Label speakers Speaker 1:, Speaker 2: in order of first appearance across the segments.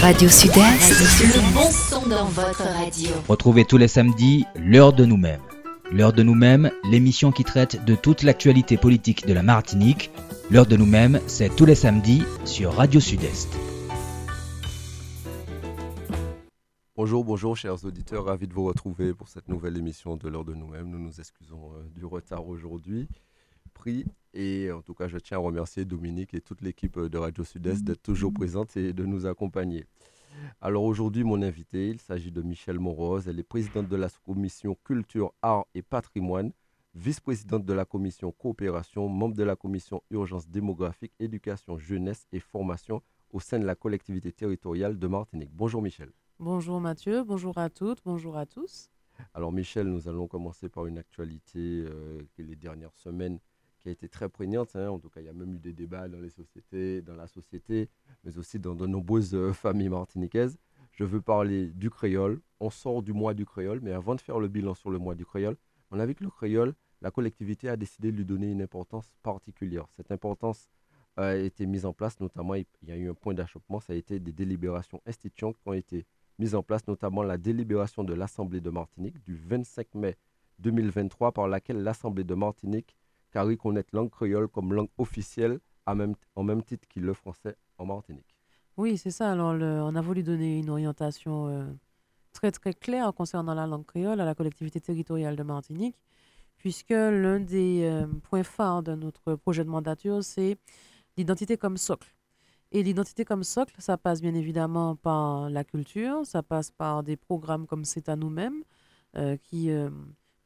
Speaker 1: Radio Sud-Est.
Speaker 2: Le bon son dans votre radio.
Speaker 3: Retrouvez tous les samedis l'heure de nous-mêmes. L'heure de nous-mêmes, l'émission qui traite de toute l'actualité politique de la Martinique. L'heure de nous-mêmes, c'est tous les samedis sur Radio Sud-Est.
Speaker 4: Bonjour, bonjour chers auditeurs, ravi de vous retrouver pour cette nouvelle émission de l'heure de nous-mêmes. Nous nous excusons euh, du retard aujourd'hui. Pris et en tout cas, je tiens à remercier Dominique et toute l'équipe de Radio Sud-Est d'être toujours présente et de nous accompagner. Alors aujourd'hui, mon invité, il s'agit de Michel Morose. Elle est présidente de la commission Culture, Art et Patrimoine, vice-présidente de la commission Coopération, membre de la commission Urgence démographique, Éducation, Jeunesse et Formation au sein de la collectivité territoriale de Martinique. Bonjour Michel.
Speaker 5: Bonjour Mathieu, bonjour à toutes, bonjour à tous.
Speaker 4: Alors Michel, nous allons commencer par une actualité euh, que les dernières semaines qui a été très prégnante. Hein. En tout cas, il y a même eu des débats dans les sociétés, dans la société, mais aussi dans de nombreuses euh, familles martiniquaises. Je veux parler du créole. On sort du mois du créole, mais avant de faire le bilan sur le mois du créole, on a vu que le créole, la collectivité a décidé de lui donner une importance particulière. Cette importance a été mise en place, notamment, il y a eu un point d'achoppement, ça a été des délibérations instituantes qui ont été mises en place, notamment la délibération de l'Assemblée de Martinique du 25 mai 2023, par laquelle l'Assemblée de Martinique car reconnaître langue créole comme langue officielle à même, en même titre que le français en Martinique.
Speaker 5: Oui, c'est ça. Alors, on a voulu donner une orientation euh, très très claire concernant la langue créole à la collectivité territoriale de Martinique, puisque l'un des euh, points phares de notre projet de mandature, c'est l'identité comme socle. Et l'identité comme socle, ça passe bien évidemment par la culture, ça passe par des programmes comme C'est à nous-mêmes, euh, qui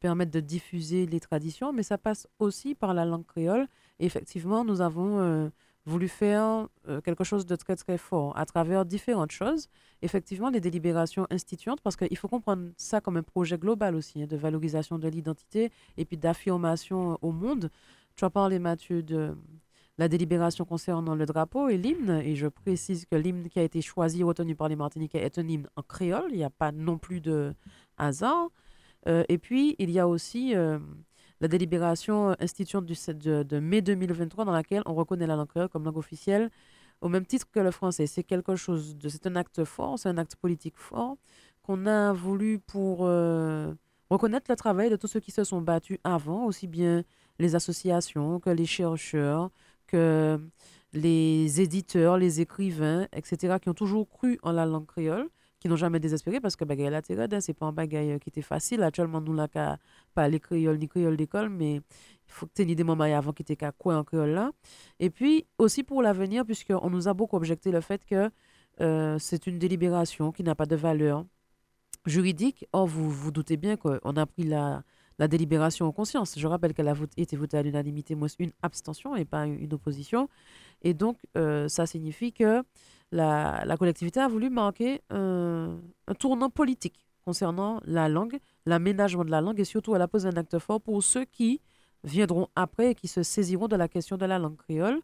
Speaker 5: permettre de diffuser les traditions, mais ça passe aussi par la langue créole. Effectivement, nous avons euh, voulu faire euh, quelque chose de très très fort à travers différentes choses. Effectivement, les délibérations instituantes, parce qu'il faut comprendre ça comme un projet global aussi, hein, de valorisation de l'identité et puis d'affirmation au monde. Tu as parlé, Mathieu, de la délibération concernant le drapeau et l'hymne, et je précise que l'hymne qui a été choisi, retenu par les Martiniquais, est un hymne en créole. Il n'y a pas non plus de hasard. Euh, et puis, il y a aussi euh, la délibération instituante du, de, mai 2023 dans laquelle on reconnaît la langue créole comme langue officielle au même titre que le français. C'est quelque chose de, c'est un acte fort, c'est un acte politique fort qu'on a voulu pour euh, reconnaître le travail de tous ceux qui se sont battus avant, aussi bien les associations que les chercheurs, que les éditeurs, les écrivains, etc., qui ont toujours cru en la langue créole qui n'ont jamais désespéré parce que bagaille ce c'est pas un bagaille euh, qui était facile. Actuellement, nous là, pas les créoles ni créoles d'école, mais il faut que tu aies des moments avant qui étaient quoi en créole là. Et puis aussi pour l'avenir, puisqu'on nous a beaucoup objecté le fait que euh, c'est une délibération qui n'a pas de valeur juridique. Or, vous vous doutez bien qu'on a pris la, la délibération en conscience. Je rappelle qu'elle a été votée à l'unanimité, moins une abstention et pas une opposition. Et donc, euh, ça signifie que la, collectivité a voulu marquer un, tournant politique concernant la langue, l'aménagement de la langue et surtout elle a posé un acte fort pour ceux qui viendront après et qui se saisiront de la question de la langue créole.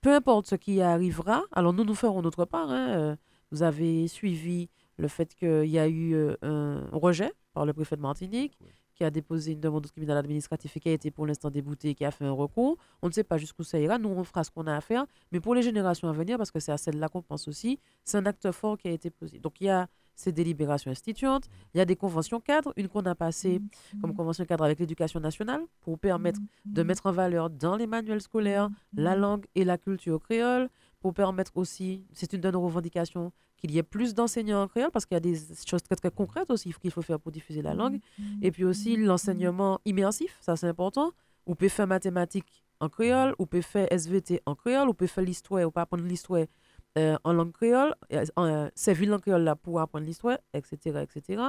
Speaker 5: Peu importe ce qui arrivera, alors nous nous ferons notre part. Hein, euh, vous avez suivi le fait qu'il y a eu euh, un rejet par le préfet de Martinique qui a déposé une demande de tribunal administratif et qui a été pour l'instant débouté et qui a fait un recours. On ne sait pas jusqu'où ça ira. Nous, on fera ce qu'on a à faire. Mais pour les générations à venir, parce que c'est à celle-là qu'on pense aussi, c'est un acte fort qui a été posé. Donc, il y a ces délibérations instituantes, il y a des conventions cadres, une qu'on a passée comme convention cadre avec l'éducation nationale pour permettre de mettre en valeur dans les manuels scolaires la langue et la culture créole, pour permettre aussi, c'est une de nos revendications, qu'il y ait plus d'enseignants en créole, parce qu'il y a des choses très, très concrètes aussi qu'il faut faire pour diffuser la langue. Et puis aussi l'enseignement immersif, ça c'est important. On peut faire mathématiques en créole, on peut faire SVT en créole, on peut faire l'histoire, on peut apprendre l'histoire euh, en langue créole, euh, euh servir langue créole là pour apprendre l'histoire, etc., etc.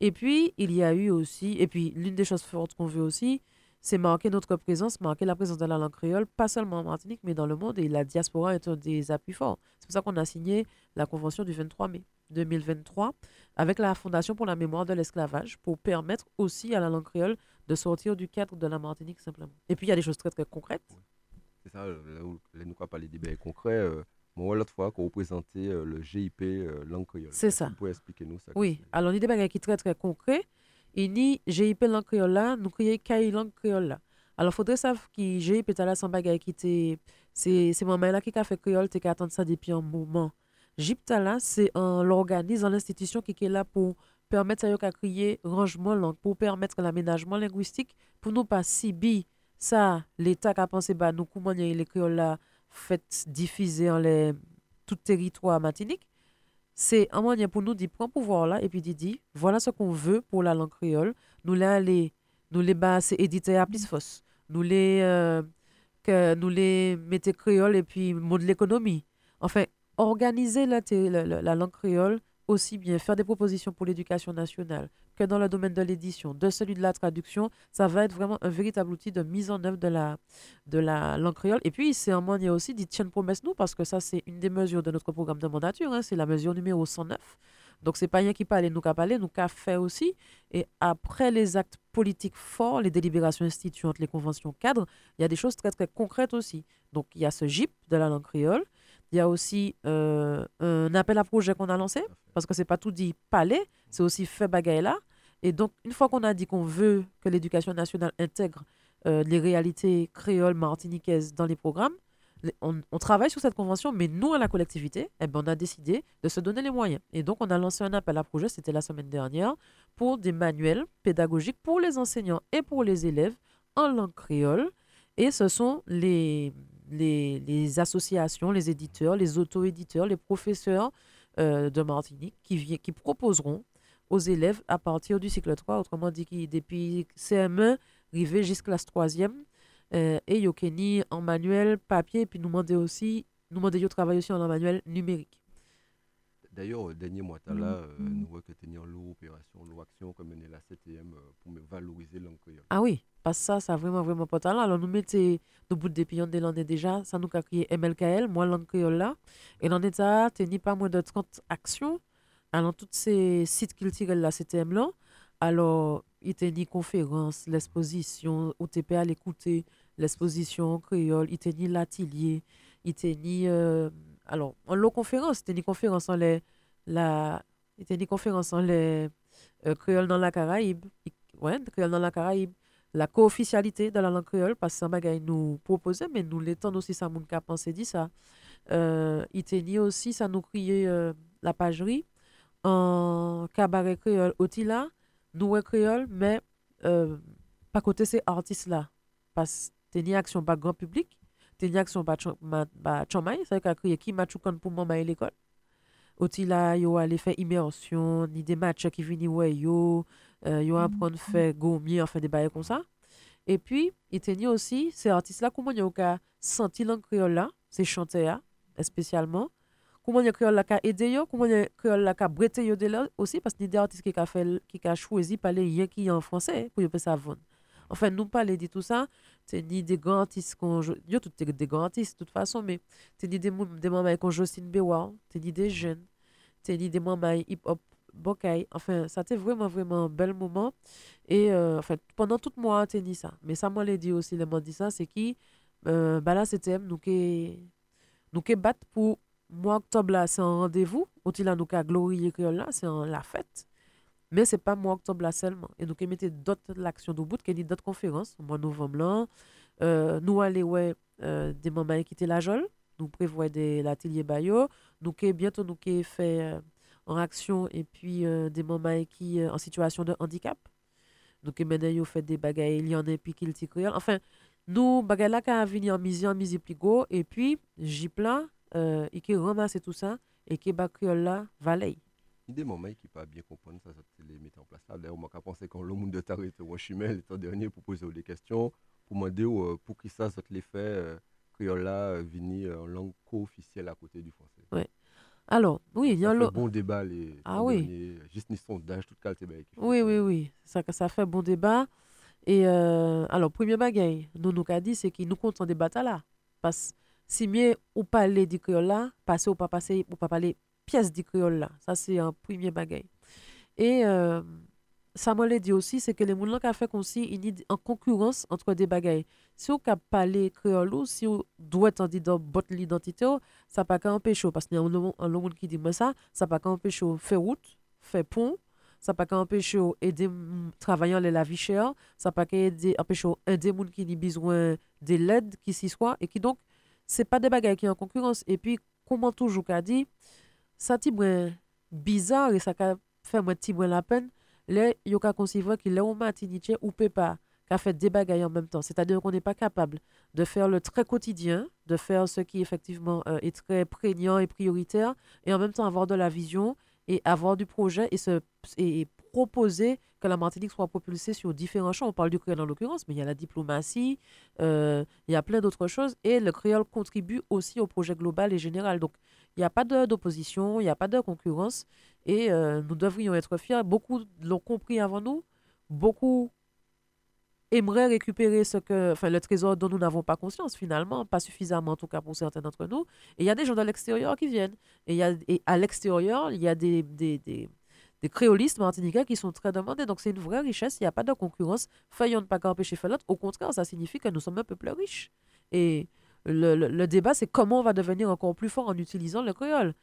Speaker 5: Et puis, il y a eu aussi, et puis l'une des choses fortes qu'on veut aussi, c'est marquer notre présence, marquer la présence de la langue créole, pas seulement en Martinique, mais dans le monde. Et la diaspora est un des appuis forts. C'est pour ça qu'on a signé la convention du 23 mai 2023 avec la Fondation pour la mémoire de l'esclavage pour permettre aussi à la langue créole de sortir du cadre de la Martinique simplement. Et puis il y a des choses très très concrètes.
Speaker 4: C'est ça, là où nous pas parler des concrets. Euh, moi, l'autre fois, qu'on représentait euh, le GIP euh, langue créole.
Speaker 5: C'est ça.
Speaker 4: Vous pouvez expliquer nous ça
Speaker 5: Oui, alors il y a des qui sont très très concrets. Ini GIP langue créole là, nous créons KAI langue créole là. Alors, faudrait savoir que GIP là sans bagaille qui était. C'est moi là qui a fait créole, tu attendre ça depuis un moment. JIPTA là, c'est un l'organisme, l'institution qui est là pour permettre à créer rangement langue, pour permettre l'aménagement linguistique, pour nous pas subir ça, l'État qui a pensé, bah, nous, comment les créoles là, fait diffuser en les, tout territoire matinique, c'est un moyen pour nous de prendre pouvoir là et puis de dire, voilà ce qu'on veut pour la langue créole, nous les, nous les éditer à plus nous les, euh, que mettons créole et puis mode l'économie. Enfin, organiser la, la, langue créole aussi bien faire des propositions pour l'éducation nationale que dans le domaine de l'édition, de celui de la traduction, ça va être vraiment un véritable outil de mise en œuvre de la, de la langue créole. Et puis, c'est un moyen aussi d'y tienne promesse nous, parce que ça, c'est une des mesures de notre programme de mandature, hein, c'est la mesure numéro 109. Donc, c'est pas rien qui parle, nous qu'à parler, nous qu'à faire aussi. Et après les actes politiques forts, les délibérations instituantes, les conventions cadres, il y a des choses très, très concrètes aussi. Donc, il y a ce GIP de la langue créole. Il y a aussi euh, un appel à projet qu'on a lancé, parce que c'est pas tout dit palais, c'est aussi fait bagaille là. Et donc, une fois qu'on a dit qu'on veut que l'éducation nationale intègre euh, les réalités créoles martiniquaises dans les programmes, on, travaille sur cette convention, mais nous, à la collectivité, eh ben, on a décidé de se donner les moyens. Et donc, on a lancé un appel à projet, c'était la semaine dernière, pour des manuels pédagogiques pour les enseignants et pour les élèves en langue créole. Et ce sont les, associations, les éditeurs, les auto-éditeurs, les professeurs euh, de Martinique qui proposeront aux élèves à partir du cycle 3, autrement dit, qui, depuis CM1, arrivé jusqu'à classe 3e, euh, et Yokeni en manuel papier, puis nous demander aussi, nous demander de travailler aussi en manuel numérique.
Speaker 4: D'ailleurs, le dernier mois, là, euh, nous voyons que tu l'opération, l'action comme la CTM pour valoriser langue
Speaker 5: Ah oui, parce que ça, ça vraiment, vraiment pas talent. Alors, nous mettons nos bouts de pions de l'année déjà, ça nous a créé MLKL, moi, langue là. Et l'état, tu n'as pas moins de 30 actions. Alors, tous ces sites culturels là, CTM là, alors, il y a des conférences, l'exposition, où tu peux aller écouter l'exposition créole, il y a l'atelier, il y a euh, alors, en l'eau conférence, une conférence en les, la, il a une conférence en les euh, créole dans la Caraïbe, ouais, créole dans la Caraïbe, la co-officialité de la langue créole, parce que ça nous proposait, mais nous l'étendons aussi, ça mon cap pensé dit ça. Euh, il aussi, ça nous criait euh, la pagerie en cabaret créole, là, nous créole, mais euh, pas côté ces artistes-là, parce que une action pas grand public, une action pas ça veut dire crier qui m'a pour moi l'école. Oti là, yo allé faire immersion, ni des matchs qui viennent ouais yo, euh, yo apprendre faire gommier, enfin des bails comme ça. Et puis, il tenait aussi ces artistes-là, comment ils ont senti langue créole là, ces chanteurs spécialement. Comment ils créole là, aidé yo, comment ils créole là, breté yo de là aussi, parce que des artistes qui a fait, qui a choisi parler rien qui en français pour y ça vendre. Enfin, nous parler de tout ça, c'est ni des grands artistes qu'on yo, tout des grands artistes de toute façon, mais c'est ni des, des membres comme Jocelyne Bewa, c'est ni des jeunes, c'est ni des membres hip-hop Bokay. Enfin, ça c'était vraiment, vraiment un bel moment. Et euh, enfin, pendant tout le mois, dit ça. Mais ça m'a dit aussi, le dit ça, c'est qui, euh, bah là, c'était nous qui nous qui pour mois octobre là, c'est un rendez-vous. Outil là, nous qui glorifier là, c'est la fête. Mais c'est pas mois octobre là seulement. Et nous qui mettons d'autres actions de bout, qui d'autres conférences, au mois novembre là. Euh, nous allons ouais, euh, des moments qui étaient la Jol. Nous prévoyons l'atelier Bayo. Nous qui bientôt nous qui fait en action et puis euh, des mamans qui euh, en situation de handicap. Donc maintenant ils fait des bagailles il y en a puis qu'il. Enfin nous bagailles là quand venir en mise en mise plus gros et puis Jipla euh, et qui ramasse tout ça et qui ba créole là valait.
Speaker 4: Des moments qui pas bien comprendre ça ça les mettre en place. D'ailleurs moi quand pensé quand le monde de taré au chimel l'été dernier pour poser des questions pour demander pour qui ça ça les fait créole là venir en langue co-officielle à côté du français.
Speaker 5: Ouais. Alors, oui, il y a
Speaker 4: un bon débat, les,
Speaker 5: ah, oui.
Speaker 4: juste une sondage, tout qualité.
Speaker 5: Oui, oui, oui, ça, ça fait bon débat. Et euh, alors, premier bagaille, nous nous a dit, c'est qu'il nous compte en débat là. Parce que si mieux ou parler du créole là, passer ou pas passer, ou pas parler pièce du créole là. Ça, c'est un premier bagaille. Et euh, ça m'a dit aussi, c'est que les gens qui ont fait comme si il en concurrence entre des bagailles. Si vous parlé créole ou si vous doit être dans votre identité, ça pas empêcher, parce qu'il y a un monde qui dit moi ça, ça pas empêcher faire route, faire pont, ça pas empêcher aider travaillant la vie chère, ça pas empêcher aider gens qui ont besoin de l'aide qui s'y soit et qui donc c'est pas des bagailles qui en concurrence. Et puis comment toujours qu'a dit ça bizarre et ça ka fait moi ti la peine là yo ka concevoir que là au Martinique ou peut pas qu'a fait des bagailles en même temps. C'est-à-dire qu'on n'est pas capable de faire le très quotidien de faire ce qui effectivement euh, est très prégnant et prioritaire et en même temps avoir de la vision et avoir du projet et se proposer que la Martinique soit propulsée sur différents champs. On parle du créole en l'occurrence, mais il y a la diplomatie, euh, il y a plein d'autres choses. Et le créole contribue aussi au projet global et général. Donc, il n'y a pas d'opposition, il n'y a pas de concurrence. Et euh, nous devrions être fiers. Beaucoup l'ont compris avant nous. Beaucoup aimeraient récupérer ce que, enfin, le trésor dont nous n'avons pas conscience finalement, pas suffisamment en tout cas pour certains d'entre nous. Et il y a des gens de l'extérieur qui viennent. Et, y a, à l'extérieur, il y a des, des créolistes martiniquais qui sont très demandés. Donc c'est une vraie richesse, il n'y a pas de concurrence. Faillon ne pas empêcher fait l'autre. Au contraire, ça signifie que nous sommes un peu plus riches. Et le, le- le débat, c'est comment on va devenir encore plus fort en utilisant le créole.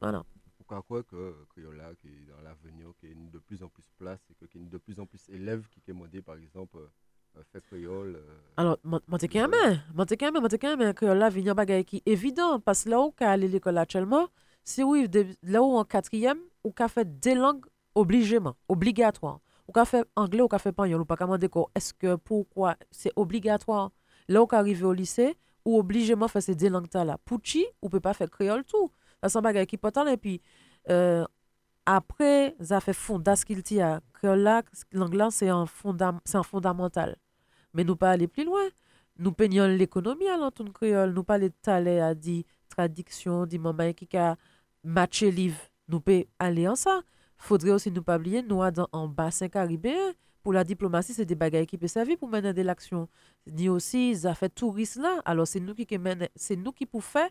Speaker 5: Voilà.
Speaker 4: Pourquoi croire que Criolla, qui est dans l'avenir, qui est une de plus en plus place et que- qui est une de plus en plus élève qui est demandé, par exemple, euh, fait créole. euh,
Speaker 5: Alors, moi te quand même, moi te quand même, moi te quand même que là, venir bagay qui évident. Parce que là où qu'à aller l'école actuellement, si oui, là où en quatrième, ou ka fè de lang obligeman, obligatwa. Ou ka fè anglè, ou ka fè panyon, ou pa ka mande ko, eske, poukwa, se obligatwa. La ou ka rive ou lise, ou obligeman fè se de lang ta la. Pouchi, ou pe pa fè kreol tou. Sa san bagay ki potan, epi, euh, apre, za fè fondas ki lti a kreol la, lang lan, se an, fondam, an fondamental. Men nou pa ale pli lwen. Nou penyon l'ekonomi alantoun kreol, nou pa le tale a di tradiksyon, di mamay ki ka matche liv. Nous peut aller en ça. Faudrait aussi nous pas oublier, nous dans en bassin caribéen. Pour la diplomatie, c'est des bagages qui peuvent servir pour mener de l'action. Ni aussi, ça fait touriste là. Alors c'est nous qui c'est nous qui faire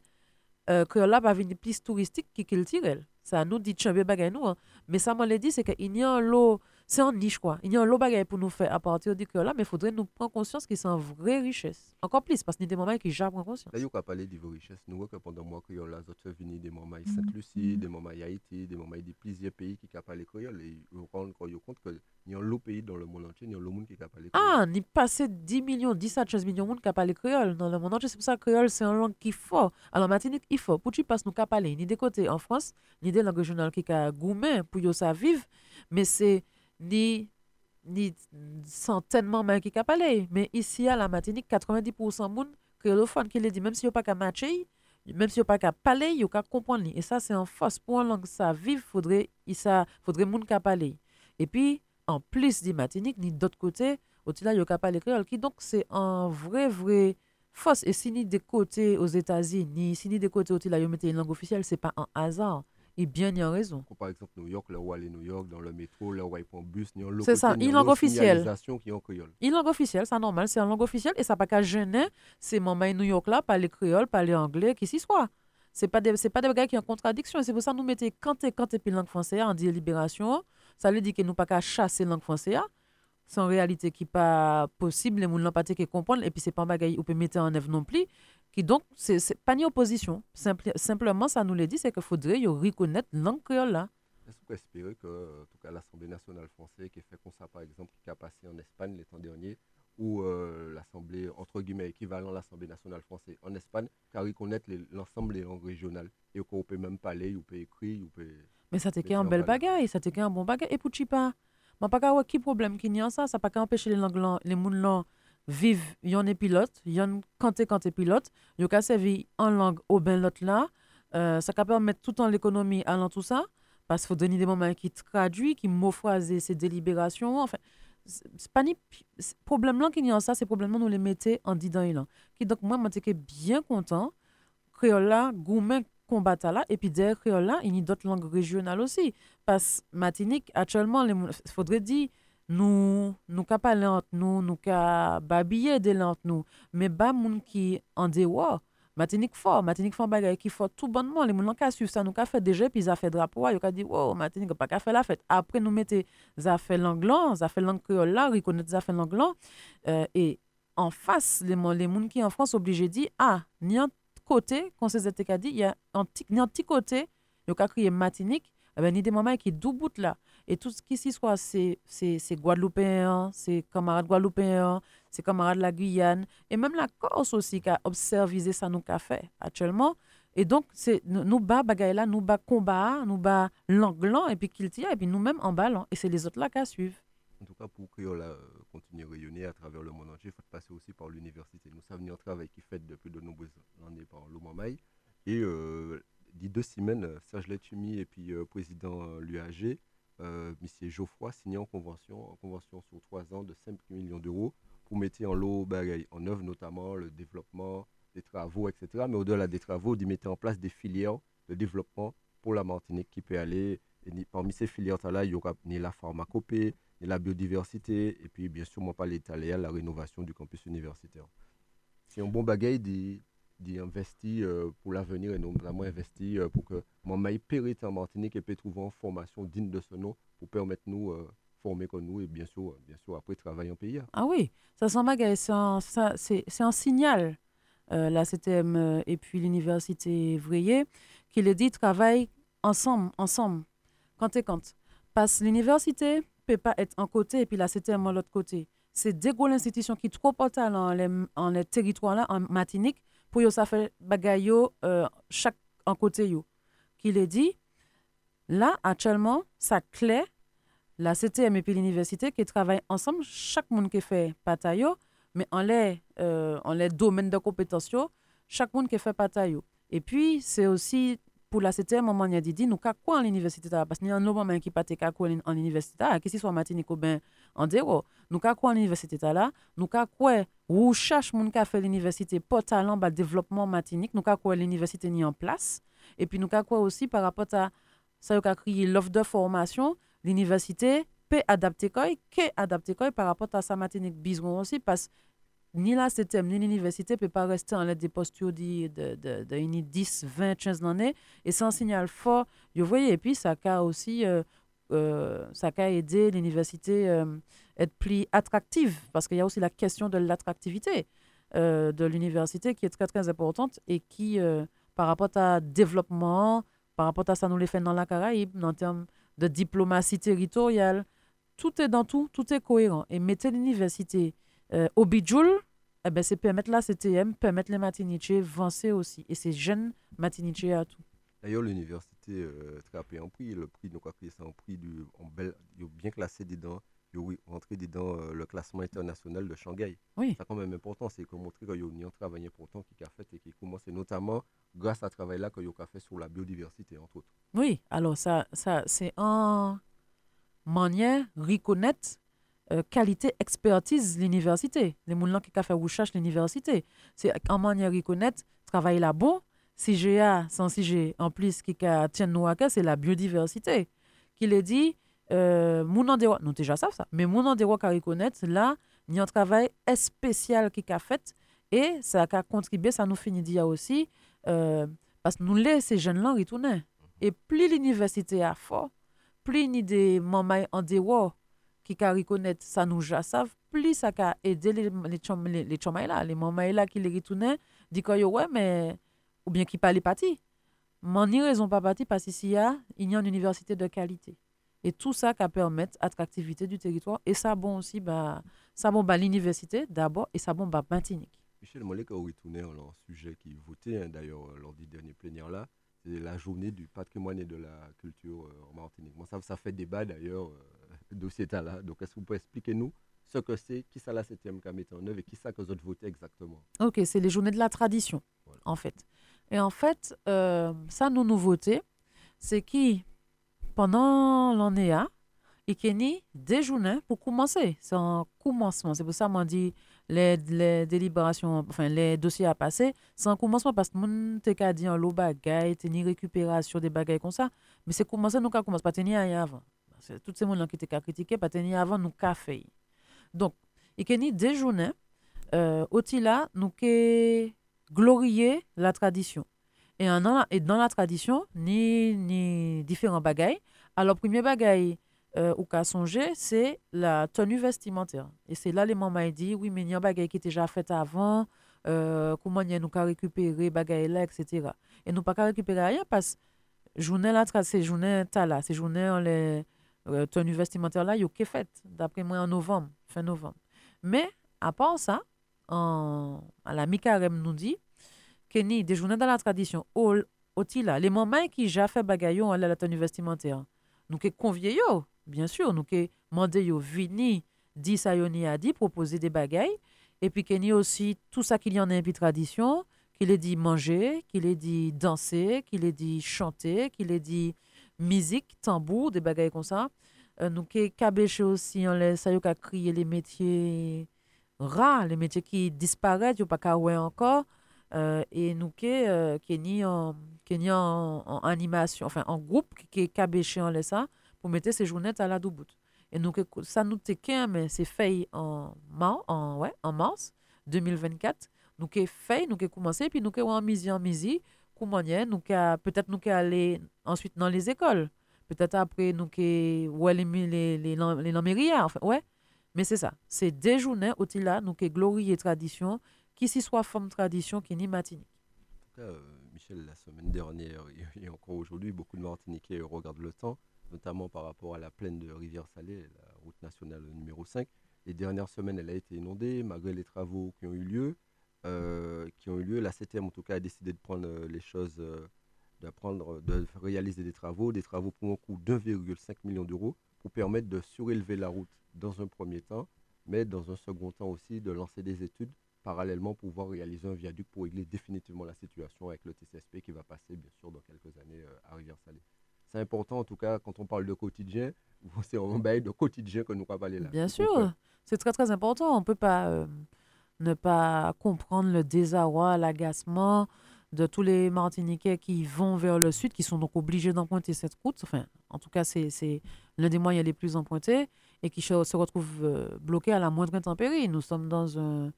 Speaker 5: euh, que là va venir plus touristique qui qu'il tire. Ça nous dit changer bagay nous. hein. Mais ça m'a dit c'est qu'il y a lot, c'est un niche quoi. Il y a un lot bagay pour nous faire à partir du que là, mais il faudrait nous prendre conscience que c'est une vraie richesse. Encore plus parce qu'il y a des moments qui jamais prendre conscience.
Speaker 4: Il y a parlé de vos richesses. Nous voyons que pendant moi, créole, là, autres venir des moments à Sainte-Lucie, des moments Haïti, des moments de plusieurs pays qui parlent créole. Et on rend compte qu'il y a un lot pays dans le monde entier, il y a un lot monde qui parle créole.
Speaker 5: Ah, ni passé 10 millions, 10 à 15 millions de monde qui parlent créole dans le monde entier. C'est pour ça que créole, c'est une langue qui faut. Alors, Martinique, il faut. Pour tu passes, nous parler, ni des côtés en France, ni des langues régionales qui a gourmet pour yo ça vivre, mais c'est ni ni centaines de qui parlé. Mais ici, à la Martinique, 90% de monde créolophone qui le dit, même si yo pas qu'à matcher, même si yo pas qu'à parler, yo qu'à comprendre. Et ça, c'est en force. Pour une langue ça vive, faudrait, ça, faudrait monde qu'à parler. Et puis, en plus de Martinique, ni d'autre côté, au-delà, il y a pas les créoles, qui donc c'est un vrai, vrai force. Et si ni des côtés aux États-Unis, si ni des côtés au-delà, il y une langue officielle, c'est pas un hasard. Et bien, il y a raison.
Speaker 4: Par exemple New York, là où aller New York, dans le métro, là où il prend bus, il y a
Speaker 5: C'est ça,
Speaker 4: il
Speaker 5: langue officielle.
Speaker 4: qui en créole.
Speaker 5: Une langue officielle, c'est normal, c'est une langue officielle et ça pas qu'à gêner ces mamans New York là, parler créole, parler anglais, qui s'y soit. C'est pas des c'est pas des gars qui sont en contradiction, c'est pour ça que nous mettons quand et quand et puis langue française en délibération, ça veut dire que nous pas qu'à chasser langue française. C'est en réalité qui pas possible, les gens n'ont pas comprendre et puis c'est pas un bagage ou peut mettre en œuvre non plus qui donc c'est pas ni opposition. Simple- simplement ça nous le dit c'est qu'il faudrait y reconnaître langue créole là.
Speaker 4: Est-ce qu'on peut espérer que, en tout cas, l'Assemblée nationale française, qui fait comme ça, par exemple, qui a passé en Espagne l'été dernier, ou euh, l'Assemblée, entre guillemets, équivalent à l'Assemblée nationale française en Espagne, qui reconnaître les- l'ensemble des langues régionales, et qu'on peut même parler, ou peut écrire, ou peut...
Speaker 5: Mais ça t'est un bel bagage, ça t'est un bon bagage. Et pour pas, moi pas qu'à qui problème qui n'y a ça, ça pas qu'à empêcher les langues les moun y'en est pilote, y'en kanté kanté pilote, y'en qu'à servir en langue au ben l'autre là, euh, ça peut permettre tout en l'économie allant tout ça, parce qu'il faut donner des moments qui traduit, qui mot-phraser ces délibérations, enfin, c'est c'est pas ni c'est- problème là qui n'y a ça, c'est problème là nous les mettez en disant là. Qui donc moi, j'étais bien content, créole là, gourmet combattre là, et puis derrière créole là, il y a d'autres langues régionales aussi. Parce que Martinique, actuellement, il faudrait dire, nous, nous qu'à parler entre nous, nous qu'à babiller de entre nous, mais pas moun qui en dehors. Martinique fort, Martinique fort bagay qui fort tout bonnement, les moun qui suivre ça, nous qu'à fait déjà, puis ça fait drapeau, yo qu'à dire, wow, Martinique pas qu'à faire la fait langue là, ça fait langue créole là, reconnaître ça fait langue là, euh, et en face, les, moun- moun qui en France obligés de dire, ah, ni un côté, quand c'est été dit, il y a un petit, ni un petit côté, yo qu'à crier Martinique, eh ben, ni des moments qui dou bout là. Et tout ce qui s'y soit, c'est c'est- c'est camarades Guadeloupéens, c'est camarades de la Guyane, et même la Corse aussi qui a observé ça nous qu'a fait actuellement. Et donc, nous bas bagay là, nous bas combat, nous bas l'anglan, et puis qu'il tire, et puis nous-mêmes en ballon. Et c'est les autres là qui suivent.
Speaker 4: En tout cas, pour que euh, continue à rayonner à travers le monde entier, il faut passer aussi par l'université. Nous savons un travail qui fait depuis de nombreuses années par l'OMAMAI. Et euh, d'ici deux semaines, euh, Serge Letumi et puis euh, président euh, l'UAG, euh, M. Geoffroy, signé en convention, en convention sur trois ans de 5 millions d'euros pour mettre en bagaille, en œuvre notamment le développement des travaux, etc. Mais au-delà des travaux, d'y mettre en place des filières de développement pour la Martinique qui peut aller. Et parmi ces filières-là, il y aura ni la pharmacopée, ni la biodiversité, et puis bien sûr, moi, pas l'état la rénovation du campus universitaire. C'est un bon bagage d'y d'y investir euh, pour l'avenir et notamment investir euh, pour que mon périte en Martinique et peut trouver une formation digne de ce nom pour permettre nous euh, former comme nous et bien sûr, euh, bien sûr après travailler en pays.
Speaker 5: Ah oui, ça bagay, c'est un, c'est, un signal, euh, la CTM et puis l'université Vrier, qui les dit travaillent ensemble, ensemble, quand et quand. Parce que l'université peut pas être un côté et puis la CTM en l'autre côté. C'est des grosses institutions qui trop portent en les, en les territoires là, en Martinique, pour yo ça fait bagay euh, chaque en côté yo. Qui les dit, là, actuellement, ça clé la CTM et puis l'université qui travaillent ensemble, chaque monde qui fait patayo, mais en les, euh, en les domaines de compétences, chaque monde qui fait patayo. Et puis, c'est aussi pour la CTM, on a dit, nous, quoi en l'université, parce qu'il y a un moment qui pas quoi en l'université, là, que ce soit Martinique ou ben en déro, nous, quoi en l'université, là, nous, quoi, ou cherche monde qui fait l'université pour talent, bah, développement Martinique, nous, quoi l'université ni en place, et puis nous, quoi aussi par rapport à ça, a créé l'offre de formation, l'université peut adapter quoi, que adapter quoi par rapport à sa Martinique besoin aussi, parce ni la CTM ni l'université ne peut pas rester en l'aide des postures de, de, de, une 10, 20, 15 années. Et c'est un signal fort. Vous voyez, et puis ça a aussi euh, euh, ça a aidé l'université euh, être plus attractive, parce qu'il y a aussi la question de l'attractivité de l'université qui est très très importante et qui, par rapport à développement, par rapport à ça, nous les fait dans la Caraïbe, en termes de diplomatie territoriale, tout est dans tout, tout est cohérent. Et mettez l'université au bidjoul, eh ben, c'est permettre la CTM, permettre les Martiniquais avancer aussi. Et ces jeunes Martiniquais à tout.
Speaker 4: D'ailleurs, l'université euh, trappé en prix, le prix, donc c'est un prix du, en bel, bien classé dedans, ils ont rentré dedans euh, le classement international de Shanghai.
Speaker 5: Oui.
Speaker 4: C'est quand même important, c'est qu'on montrer qu'il y a un travail important qui a fait et qui commence, notamment grâce à ce travail-là qu'il a fait sur la biodiversité, entre autres.
Speaker 5: Oui, alors ça, ça c'est en manière reconnaître euh, qualité, expertise l'université. Les gens qui ont fait recherche l'université. C'est en manière reconnaître travail là bon. CGA, sans CG, en plus, qui tient nous à c'est la biodiversité. Qui les dit, euh, non déjà ça, ça, mais mon endroit qu'à reconnaître, là, il un travail spécial qui a fait et ça a contribué, ça nous finit aussi, euh, parce que nous laissons ces jeunes-là retourner. Et plus l'université a fort, plus des mamans en dehors qui ka reconnaître ça nous ja savent, plus ça a aidé les les chom- les, les chomay là, les mamans là qui les retournent, dit que ouais mais ou bien qui parlent parti. Mais ni raison pas parti parce qu'ici il y a une université de qualité. Et tout ça qui permettre l'attractivité du territoire et ça bon aussi bah ça bon bah l'université d'abord et ça bon bah Martinique.
Speaker 4: Michel Mollet a retourné un sujet qui votait hein, d'ailleurs lors du dernier plénière là, c'est la journée du patrimoine et de la culture euh, en Martinique. Moi, ça, ça fait débat d'ailleurs, euh, dossier état là. Donc, est-ce que vous pouvez expliquer nous ce que c'est, qui ça la 7e qui a mis en œuvre et qui ça que vous autres votez exactement?
Speaker 5: Ok, c'est les journées de la tradition,
Speaker 4: Voilà.
Speaker 5: en fait. Et en fait, euh, ça, nos nouveautés, c'est qui, pendant l'année A, il y a des journées pour commencer. C'est un commencement. C'est pour ça qu'on dit les, les délibérations, enfin, les dossiers à passer, c'est un commencement parce que moun te ka dit en lot bagay, te ni récupération des bagages comme ça. Mais c'est commencer, nous ka commence pas tenir avant. C'est Toutes ces gens qui te ka critiqué, pas tenir avant, nous ka fait. Donc, il y a des journées, euh, là, nous que glorier la tradition. Et, la- et dans la tradition, ni, ni différents bagailles. Alors, premier bagaille euh, ou qu'à songer, c'est la tenue vestimentaire. Et c'est là les mamans dit, oui, mais il y a bagaille qui déjà fait avant, euh, comment y a nous récupérer bagaille là, etc. Et nous pas récupérer rien parce que journée là, tra- c'est journée ta là, c'est journée en les euh, tenues vestimentaires là, yo qu'est fait, d'après moi en novembre, fin novembre. Mais, à part ça, à la mi-carême nous dit Kenny, des journées dans la tradition, au, tila, les mamans qui déjà fait bagayon à la tenue vestimentaire. Nous qui convié yo, bien sûr, nous qui mandé yo vini, dit ça a dit, proposer des bagailles. Et puis Kenny aussi, tout ça qu'il y en a une tradition, qu'il ait dit manger, qu'il ait dit danser, qu'il ait dit chanter, qu'il ait dit musique, tambour, des bagailles comme ça. Euh, nous cabéché aussi, on laisse ça yo les métiers rares, les métiers qui disparaissent, yo pas qu'à encore. Euh, et nous qui euh, en en, en animation, enfin en groupe qui est cabéché en laisse ça pour mettre ces journées à la doubout. Et nous que ça nous t'est mais c'est fait en mars, en ouais, en mars 2024. Nous qui fait, nous qui commencé puis misi en misi, comment nous qui peut-être nous qui aller ensuite dans les écoles. Peut-être après nous qui ouais les les les, les, les mairies, enfin ouais. Mais c'est ça, c'est des journées où là nous qui glorifier tradition qui s'y soit forme tradition qui ni matinique.
Speaker 4: En tout cas, euh, Michel, la semaine dernière et encore aujourd'hui, beaucoup de Martiniquais regardent le temps, notamment par rapport à la plaine de Rivière-Salée, la route nationale numéro 5. Les dernières semaines, elle a été inondée, malgré les travaux qui ont eu lieu. Euh, qui ont eu lieu. La CTM, en tout cas, a décidé de prendre euh, les choses, euh, d'apprendre, de réaliser des travaux, des travaux pour un coût de 1,5 million d'euros pour permettre de surélever la route dans un premier temps, mais dans un second temps aussi de lancer des études parallèlement pour pouvoir réaliser un viaduc pour régler définitivement la situation avec le TCSP qui va passer bien sûr dans quelques années à Rivière-Salée. C'est important en tout cas quand on parle de quotidien, c'est bail de quotidien que nous parler là.
Speaker 5: Bien sûr, c'est très très important. On ne peut pas euh, ne pas comprendre le désarroi, l'agacement de tous les Martiniquais qui vont vers le sud, qui sont donc obligés d'emprunter cette route. Enfin, en tout cas, c'est l'un des moyens les plus empruntés et qui se retrouvent euh, bloqués à la moindre intempérie. Nous sommes dans un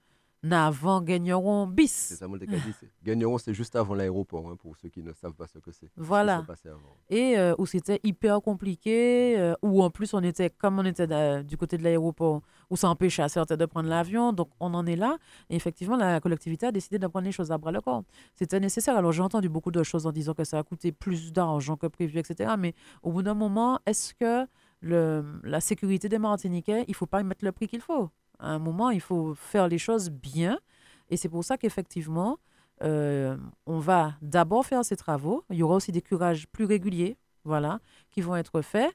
Speaker 5: avant Gagneron bis.
Speaker 4: C'est ça, mon Gagneron, c'est juste avant l'aéroport, hein, pour ceux qui ne savent pas ce que c'est.
Speaker 5: Voilà. Et euh, où c'était hyper compliqué, euh, où en plus on était, comme on était du côté de l'aéroport, où ça empêchait à certains de prendre l'avion, donc on en est là. Et effectivement, la collectivité a décidé de prendre les choses à bras le corps. C'était nécessaire. Alors j'ai entendu beaucoup de choses en disant que ça a coûté plus d'argent que prévu, etc. Mais au bout d'un moment, est-ce que le, la sécurité des Martiniquais, il ne faut pas y mettre le prix qu'il faut? À un moment, il faut faire les choses bien. Et c'est pour ça qu'effectivement, euh, on va d'abord faire ces travaux. Il y aura aussi des curages plus réguliers, voilà, qui vont être faits.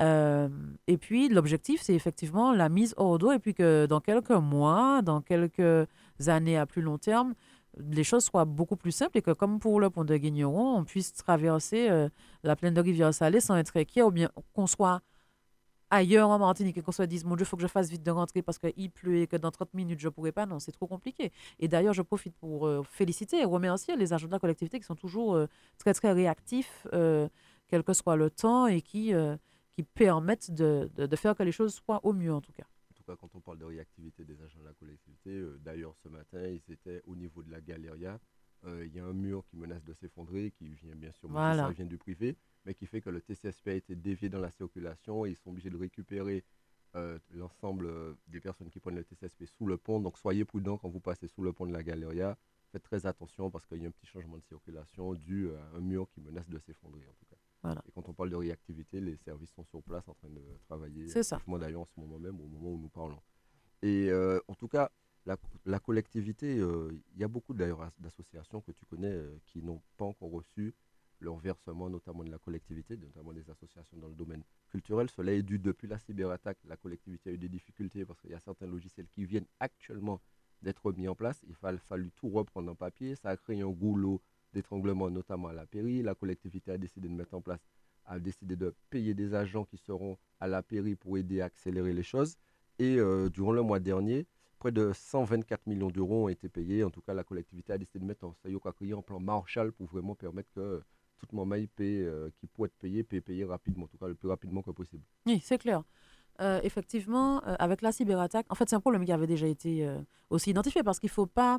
Speaker 5: Euh, et puis, l'objectif, c'est effectivement la mise hors d'eau. Et puis que dans quelques mois, dans quelques années à plus long terme, les choses soient beaucoup plus simples et que, comme pour le pont de Guigneron, on puisse traverser euh, la plaine de Rivière-Salée sans être inquiet ou bien qu'on soit ailleurs en Martinique et qu'on se dise, mon Dieu, il faut que je fasse vite de rentrer parce qu'il pleut et que dans 30 minutes, je ne pourrai pas. Non, c'est trop compliqué. Et d'ailleurs, je profite pour euh, féliciter et remercier les agents de la collectivité qui sont toujours euh, très, très réactifs, euh, quel que soit le temps, et qui, qui permettent de, de, faire que les choses soient au mieux, en tout cas.
Speaker 4: En tout cas, quand on parle de réactivité des agents de la collectivité, d'ailleurs, ce matin, ils étaient au niveau de la Galeria. Il y a un mur qui menace de s'effondrer, qui vient bien sûr, ça vient du privé mais qui fait que le TCSP a été dévié dans la circulation et ils sont obligés de récupérer euh, l'ensemble euh, des personnes qui prennent le TCSP sous le pont. Donc soyez prudents quand vous passez sous le pont de la Galeria. Faites très attention parce qu'il y a un petit changement de circulation dû à un mur qui menace de s'effondrer en tout cas.
Speaker 5: Voilà.
Speaker 4: Et quand on parle de réactivité, les services sont sur place en train de travailler.
Speaker 5: C'est ça.
Speaker 4: D'ailleurs en ce moment même, au moment où nous parlons. Et euh, en tout cas, la, collectivité, il y a beaucoup d'ailleurs d'associations que tu connais qui n'ont pas encore reçu leur versement, notamment de la collectivité, notamment des associations dans le domaine culturel. Cela est dû depuis la cyberattaque. La collectivité a eu des difficultés parce qu'il y a certains logiciels qui viennent actuellement d'être mis en place. Il a fallu tout reprendre en papier. Ça a créé un goulot d'étranglement, notamment à la pairie. La collectivité a décidé de mettre en place, a décidé de payer des agents qui seront à la pairie pour aider à accélérer les choses. Et euh, durant le mois dernier, près de 124 millions d'euros ont été payés. En tout cas, la collectivité a décidé de mettre en, en plan Marshall pour vraiment permettre que tout mon mail euh, qui peut être payé, peut payer rapidement, en tout cas le plus rapidement que possible.
Speaker 5: Oui, c'est clair. Euh, effectivement, euh, avec la cyberattaque, en fait, c'est un problème qui avait déjà été aussi identifié parce qu'il ne faut pas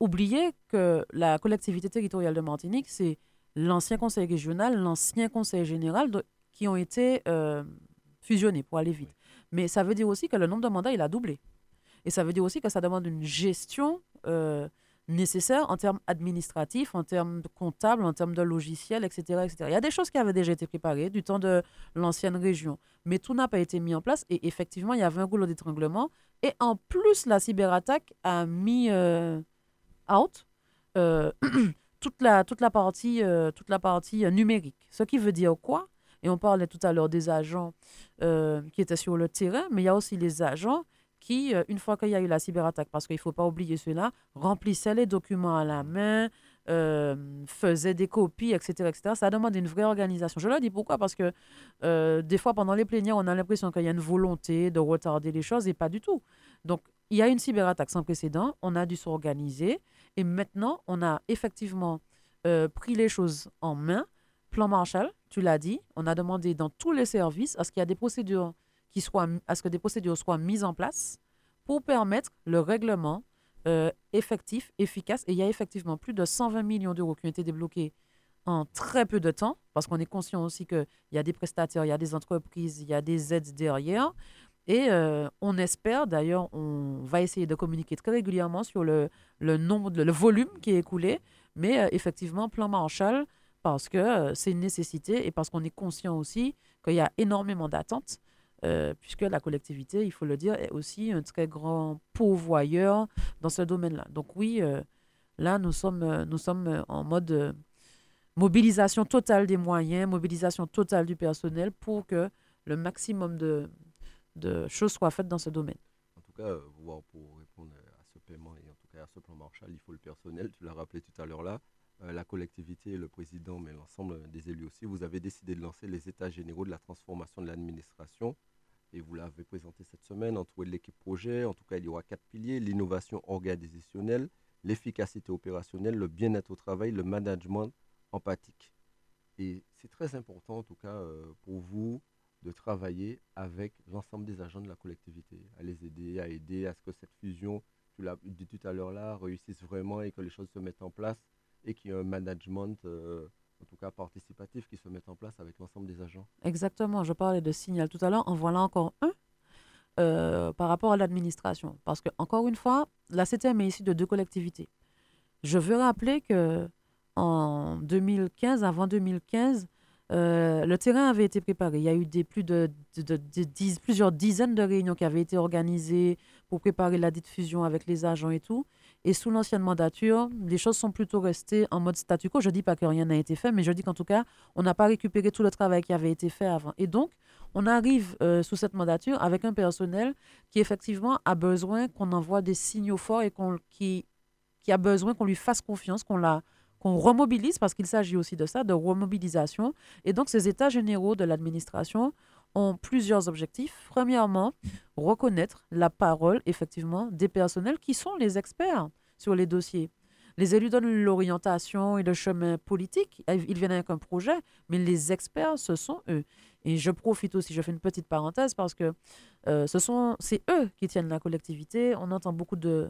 Speaker 5: oublier que la collectivité territoriale de Martinique, c'est l'ancien conseil régional, l'ancien conseil général qui ont été fusionnés pour aller vite. Mais ça veut dire aussi que le nombre de mandats, il a doublé. Et ça veut dire aussi que ça demande une gestion nécessaire en termes administratifs, en termes comptables, en termes de logiciels, etc., etc. Il y a des choses qui avaient déjà été préparées du temps de l'ancienne région, mais tout n'a pas été mis en place et effectivement, il y avait un goulot d'étranglement. Et en plus, la cyberattaque a mis euh, out euh, toute, la, toute la partie, euh, toute la partie euh, numérique. Ce qui veut dire quoi? Et on parlait tout à l'heure des agents euh, qui étaient sur le terrain, mais il y a aussi les agents qui, euh, une fois qu'il y a eu la cyberattaque, parce qu'il ne faut pas oublier cela, remplissaient les documents à la main, euh, faisaient des copies, etc., etc. Ça demande une vraie organisation. Je le dis pourquoi? Parce que euh, des fois, pendant les plénières, on a l'impression qu'il y a une volonté de retarder les choses et pas du tout. Donc, il y a une cyberattaque sans précédent, on a dû s'organiser et maintenant, on a effectivement euh, pris les choses en main. Plan Marshall, tu l'as dit, on a demandé dans tous les services à ce qu'il y a des procédures qui soient, à ce que des procédures soient mises en place pour permettre le règlement euh, effectif, efficace. Et il y a effectivement plus de 120 millions d'euros qui ont été débloqués en très peu de temps, parce qu'on est conscient aussi qu'il y a des prestataires, il y a des entreprises, il y a des aides derrière. Et euh, on espère, d'ailleurs, on va essayer de communiquer très régulièrement sur le, nombre, le volume qui est écoulé, mais euh, effectivement, plan Marshall, parce que euh, c'est une nécessité et parce qu'on est conscient aussi qu'il y a énormément d'attentes, euh, puisque la collectivité, il faut le dire, est aussi un très grand pourvoyeur dans ce domaine-là. Donc oui, euh, là, nous sommes, euh, nous sommes en mode mobilisation totale des moyens, mobilisation totale du personnel pour que le maximum de, de choses soient faites dans ce domaine.
Speaker 4: En tout cas, pour répondre à ce paiement et en tout cas à ce plan Marshall, il faut le personnel. Tu l'as rappelé tout à l'heure là. Euh, la collectivité, le président, mais l'ensemble des élus aussi, vous avez décidé de lancer les états généraux de la transformation de l'administration. Et vous l'avez présenté cette semaine, entouré de l'équipe projet. En tout cas, il y aura quatre piliers l'innovation organisationnelle, l'efficacité opérationnelle, le bien-être au travail, le management empathique. Et c'est très important, en tout cas, euh, pour vous de travailler avec l'ensemble des agents de la collectivité, à les aider, à aider à ce que cette fusion, tu l'as dit tout à l'heure là, réussisse vraiment et que les choses se mettent en place et qu'il y ait un management, euh, en tout cas participatif, qui se mette en place avec l'ensemble des agents.
Speaker 5: Exactement, je parlais de signal tout à l'heure. En voilà encore un euh, par rapport à l'administration. Parce que, encore une fois, la CTM est issue de deux collectivités. Je veux rappeler que en 2015, avant 2015, euh, le terrain avait été préparé. Il y a eu des, plus de, plusieurs dizaines de réunions qui avaient été organisées pour préparer la dite fusion avec les agents et tout. Et sous l'ancienne mandature, les choses sont plutôt restées en mode statu quo. Je ne dis pas que rien n'a été fait, mais je dis qu'en tout cas, on n'a pas récupéré tout le travail qui avait été fait avant. Et donc, on arrive euh, sous cette mandature avec un personnel qui effectivement a besoin qu'on envoie des signaux forts et qu'on, qui, qui a besoin qu'on lui fasse confiance, qu'on la qu'on remobilise, parce qu'il s'agit aussi de ça, de remobilisation. Et donc, ces états généraux de l'administration ont plusieurs objectifs. Premièrement, reconnaître la parole, effectivement, des personnels qui sont les experts sur les dossiers. Les élus donnent l'orientation et le chemin politique. Ils viennent avec un projet, mais les experts, ce sont eux. Et je profite aussi, je fais une petite parenthèse parce que euh, ce sont, c'est eux qui tiennent la collectivité. On entend beaucoup de,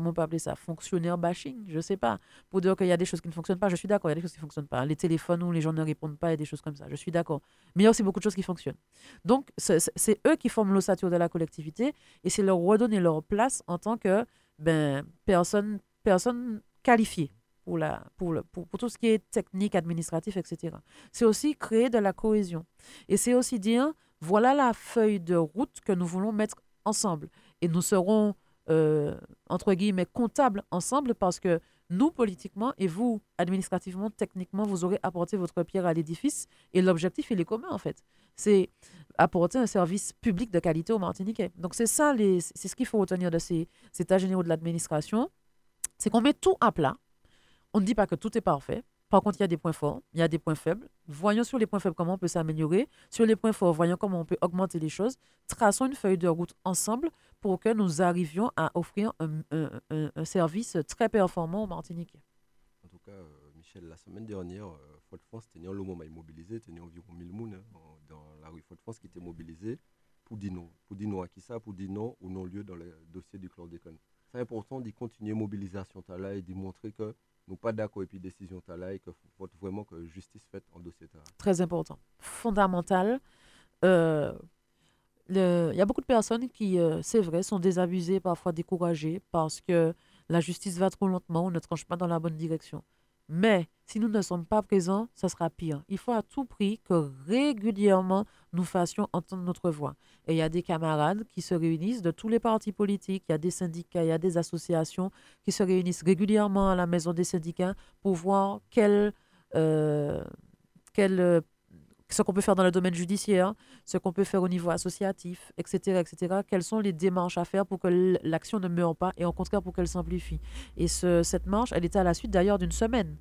Speaker 5: comment on peut appeler ça, fonctionnaire bashing, je sais pas, pour dire qu'il y a des choses qui ne fonctionnent pas. Je suis d'accord, il y a des choses qui ne fonctionnent pas. Les téléphones où les gens ne répondent pas et des choses comme ça. Je suis d'accord. Mais il y a aussi beaucoup de choses qui fonctionnent. Donc, c'est eux qui forment l'ossature de la collectivité et c'est leur redonner leur place en tant que ben, personne, personne qualifiée pour, la, pour, le, pour tout ce qui est technique, administratif, etc. C'est aussi créer de la cohésion. Et c'est aussi dire, voilà la feuille de route que nous voulons mettre ensemble. Et nous serons, euh, entre guillemets, comptables ensemble parce que nous, politiquement, et vous, administrativement, techniquement, vous aurez apporté votre pierre à l'édifice. Et l'objectif, il est commun, en fait. C'est apporter un service public de qualité aux Martiniquais. Donc, c'est ça, c'est ce qu'il faut retenir de ces, ces états généraux de l'administration. C'est qu'on met tout à plat. On ne dit pas que tout est parfait. Par contre, il y a des points forts, il y a des points faibles. Voyons sur les points faibles comment on peut s'améliorer. Sur les points forts, voyons comment on peut augmenter les choses. Traçons une feuille de route ensemble pour que nous arrivions à offrir un, un- un- un service très performant aux Martiniquais.
Speaker 4: En tout cas, euh, Michel, la semaine dernière, euh, Fort-de-France, tenait le moment mobilisé, tenait environ 1000 mounes hein, dans la rue Fort-de-France qui étaient mobilisés pour dire non. Pour dire non à qui ça? Pour dire non ou non-lieu dans le dossier du chlordécone. C'est important d'y continuer mobilisation là et d'y montrer que pas d'accord et puis décision et qu'il faut vraiment que justice faite en dossier.
Speaker 5: Très important. Fondamental. Euh, Il y a beaucoup de personnes qui, euh, c'est vrai, sont désabusées, parfois découragées parce que la justice va trop lentement, on ne tranche pas dans la bonne direction. Mais Si nous ne sommes pas présents, ça sera pire. Il faut à tout prix que régulièrement nous fassions entendre notre voix. Et il y a des camarades qui se réunissent de tous les partis politiques, il y a des syndicats, il y a des associations qui se réunissent régulièrement à la maison des syndicats pour voir quel, euh, quel ce qu'on peut faire dans le domaine judiciaire, ce qu'on peut faire au niveau associatif, etc., etc. Quelles sont les démarches à faire pour que l'action ne meure pas et au contraire pour qu'elle s'amplifie? Et ce, cette marche, elle était à la suite d'ailleurs d'une semaine.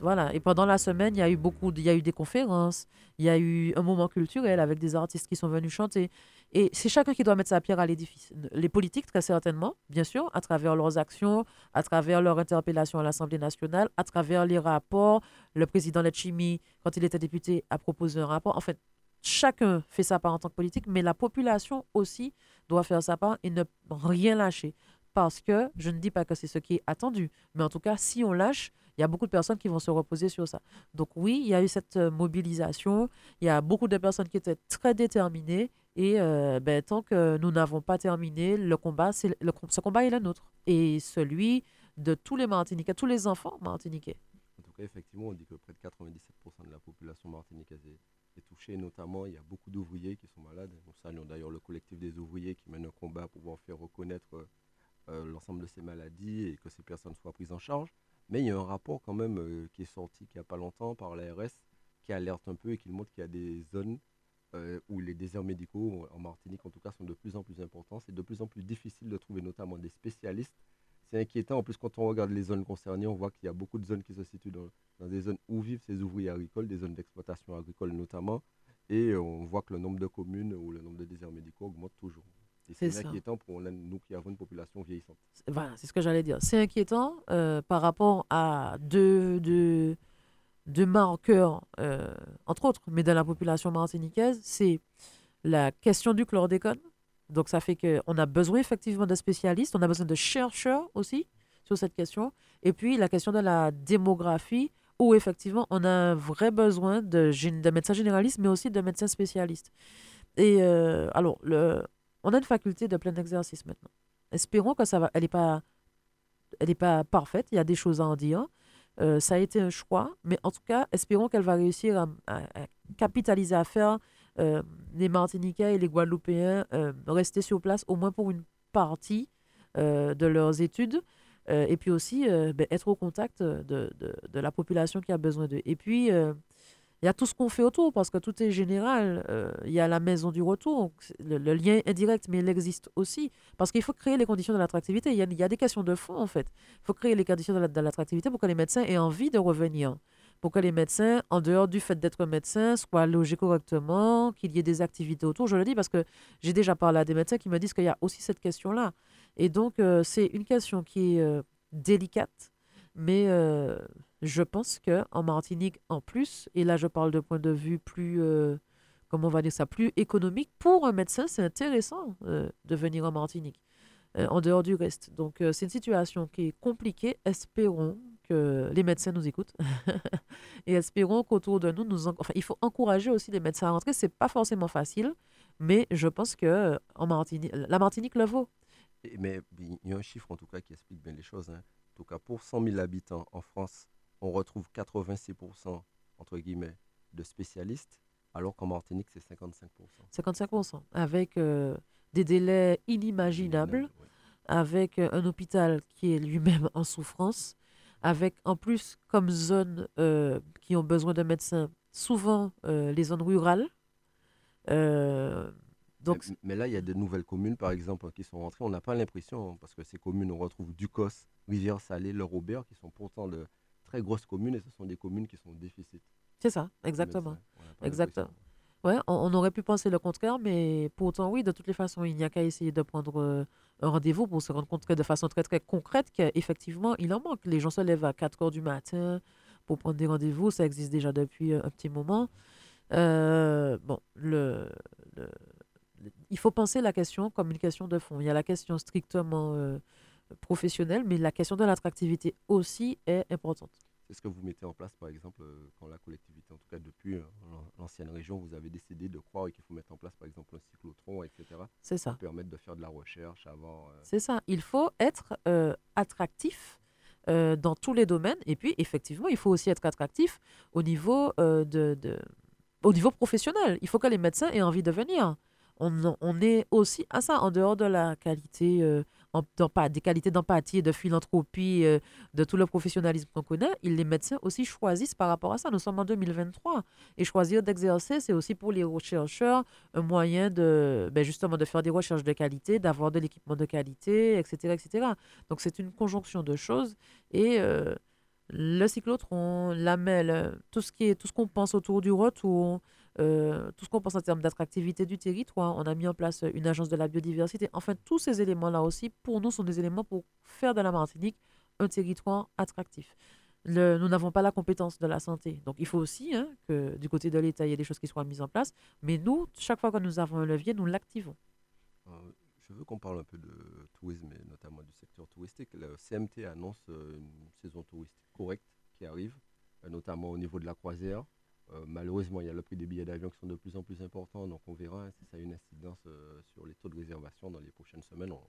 Speaker 5: Voilà. Et pendant la semaine, il y a eu beaucoup, il y a eu des conférences, il y a eu un moment culturel avec des artistes qui sont venus chanter. Et c'est chacun qui doit mettre sa pierre à l'édifice. Les politiques, très certainement, bien sûr, à travers leurs actions, à travers leur interpellation à l'Assemblée nationale, à travers les rapports. Le président Letchimi, quand il était député, a proposé un rapport. En fait, chacun fait sa part en tant que politique, mais la population aussi doit faire sa part et ne rien lâcher. Parce que je ne dis pas que c'est ce qui est attendu, mais en tout cas, si on lâche, il y a beaucoup de personnes qui vont se reposer sur ça. Donc oui, il y a eu cette euh, mobilisation, il y a beaucoup de personnes qui étaient très déterminées et euh, ben, tant que nous n'avons pas terminé le combat, ce combat est le nôtre et celui de tous les Martiniquais, tous les enfants martiniquais.
Speaker 4: En tout cas, effectivement, on dit que près de 97% de la population martiniquaise est, touchée. Notamment, il y a beaucoup d'ouvriers qui sont malades. Nous saluons d'ailleurs le collectif des ouvriers qui mène un combat pour pouvoir faire reconnaître euh, l'ensemble de ces maladies et que ces personnes soient prises en charge. Mais il y a un rapport quand même euh, qui est sorti il n'y a pas longtemps par l'ARS qui alerte un peu et qui montre qu'il y a des zones euh, où les déserts médicaux, en Martinique en tout cas, sont de plus en plus importants. C'est de plus en plus difficile de trouver notamment des spécialistes. C'est inquiétant. En plus, quand on regarde les zones concernées, on voit qu'il y a beaucoup de zones qui se situent dans, dans des zones où vivent ces ouvriers agricoles, des zones d'exploitation agricole notamment. Et on voit que le nombre de communes ou le nombre de déserts médicaux augmente toujours. C'est inquiétant pour nous qui avons une population vieillissante.
Speaker 5: Voilà, c'est ce que j'allais dire. C'est inquiétant euh, par rapport à deux, deux, deux marqueurs, euh, entre autres, mais dans la population martiniquaise, c'est la question du chlordécone. Donc ça fait qu'on a besoin effectivement de spécialistes, on a besoin de chercheurs aussi sur cette question. Et puis la question de la démographie, où effectivement on a un vrai besoin de, de médecins généralistes, mais aussi de médecins spécialistes. Et euh, alors, le, on a une faculté de plein exercice maintenant. Espérons que ça va. Elle n'est pas, elle pas parfaite. Il y a des choses à en dire. Euh, ça a été un choix, mais en tout cas, espérons qu'elle va réussir à, capitaliser, à faire euh, les Martiniquais et les Guadeloupéens euh, rester sur place au moins pour une partie de leurs études. et puis aussi ben, être au contact de, de, la population qui a besoin d'eux. Et puis, il y a tout ce qu'on fait autour, parce que tout est général. Euh, il y a la maison du retour, le, lien est mais il existe aussi. Parce qu'il faut créer les conditions de l'attractivité. Il, y a des questions de fond, en fait. Il faut créer les conditions de l'attractivité pour que les médecins aient envie de revenir. Pour que les médecins, en dehors du fait d'être médecins, soient logés correctement, qu'il y ait des activités autour. Je le dis parce que j'ai déjà parlé à des médecins qui me disent qu'il y a aussi cette question-là. Et donc, euh, c'est une question qui est euh, délicate, mais je pense qu'en Martinique, en plus, et là je parle de point de vue plus, euh, on va dire ça, plus économique, pour un médecin, c'est intéressant euh, de venir en Martinique, euh, en dehors du reste. Donc c'est une situation qui est compliquée. Espérons que les médecins nous écoutent et espérons qu'autour de nous, il faut encourager aussi les médecins à rentrer. C'est pas forcément facile, mais je pense que en Martinique, la Martinique le vaut.
Speaker 4: Mais il y a un chiffre en tout cas qui explique bien les choses. Hein. En tout cas, pour 100 000 habitants en France, on retrouve 86% entre guillemets de spécialistes, alors qu'en Martinique, c'est 55%.
Speaker 5: 55%, avec euh, des délais inimaginables, avec euh, un hôpital qui est lui-même en souffrance, avec en plus comme zone euh, qui ont besoin de médecins, souvent les zones rurales.
Speaker 4: Donc... Mais, là, il y a de nouvelles communes, par exemple, qui sont rentrées. On n'a pas l'impression, hein, parce que ces communes, on retrouve Ducos, Rivière-Salée, Le Robert, qui sont pourtant de, très grosses communes et ce sont des communes qui sont en déficit.
Speaker 5: C'est ça, exactement. Exactement. Ouais, on, aurait pu penser le contraire, mais pourtant, oui, de toutes les façons, il n'y a qu'à essayer de prendre euh, un rendez-vous pour se rendre compte de façon très, très concrète qu'effectivement, il en manque. Les gens se lèvent à 4 heures du matin pour prendre des rendez-vous. Ça existe déjà depuis euh, un petit moment. Euh, bon, le, il faut penser la question comme une question de fond. Il y a la question strictement professionnelle, mais la question de l'attractivité aussi est importante.
Speaker 4: C'est ce que vous mettez en place, par exemple, euh, quand la collectivité, en tout cas depuis euh, l'ancienne région, vous avez décidé de croire qu'il faut mettre en place, par exemple, un cyclotron, etc.
Speaker 5: C'est ça.
Speaker 4: Pour permettre de faire de la recherche avant.
Speaker 5: Euh, C'est ça. Il faut être attractif euh, dans tous les domaines. Et puis, effectivement, il faut aussi être attractif au niveau, euh, de, de- au niveau professionnel. Il faut que les médecins aient envie de venir. On, on est aussi à ça, en dehors de la qualité, euh, en- des qualités d'empathie, de philanthropie, euh, de tout le professionnalisme qu'on connaît. Les médecins aussi choisissent par rapport à ça. Nous sommes en 2023. Et choisir d'exercer, c'est aussi pour les chercheurs un moyen de, ben justement, de faire des recherches de qualité, d'avoir de l'équipement de qualité, etc., etc. Donc, c'est une conjonction de choses. Et euh, le cyclotron, la MEL, tout ce qui est, tout ce qu'on pense autour du retour, euh, tout ce qu'on pense en termes d'attractivité du territoire, on a mis en place une agence de la biodiversité. Enfin, tous ces éléments-là aussi, pour nous, sont des éléments pour faire de la Martinique un territoire attractif. Nous n'avons pas la compétence de la santé. Donc, il faut aussi hein, que du côté de l'État, il y ait des choses qui soient mises en place. Mais nous, chaque fois que nous avons un levier, nous l'activons.
Speaker 4: Euh, je veux qu'on parle un peu de tourisme et notamment du secteur touristique. Le CMT annonce euh, une saison touristique correcte qui arrive, euh, notamment au niveau de la croisière. Euh, malheureusement, il y a le prix des billets d'avion qui sont de plus en plus importants, donc on verra si ça a une incidence euh, sur les taux de réservation dans les prochaines semaines. On,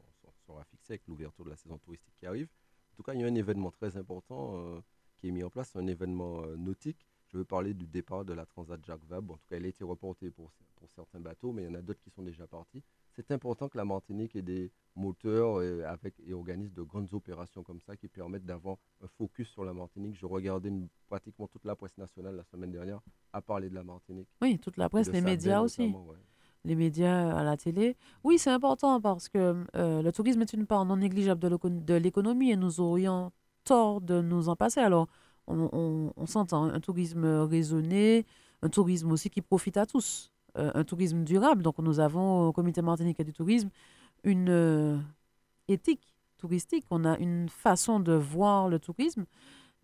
Speaker 4: sera fixé avec l'ouverture de la saison touristique qui arrive. En tout cas, il y a un événement très important euh, qui est mis en place, un événement nautique. Je veux parler du départ de la Transat Jacques Vabre. En tout cas, elle a été reportée pour certains bateaux, mais il y en a d'autres qui sont déjà partis. C'est important que la Martinique ait des moteurs et, avec, et organise de grandes opérations comme ça qui permettent d'avoir un focus sur la Martinique. Je regardais une- pratiquement toute la presse nationale la semaine dernière à parler de la Martinique.
Speaker 5: Oui, toute la presse, les médias aussi.
Speaker 4: ouais.
Speaker 5: les médias à la télé. Oui, c'est important parce que euh, le tourisme est une part non négligeable de l'éco- de l'économie et nous aurions tort de nous en passer. Alors, on, on- on s'entend, un tourisme raisonné, un tourisme aussi qui profite à tous, euh, un tourisme durable. Donc, nous avons au Comité martiniquais du tourisme une euh, éthique touristique, on a une façon de voir le tourisme.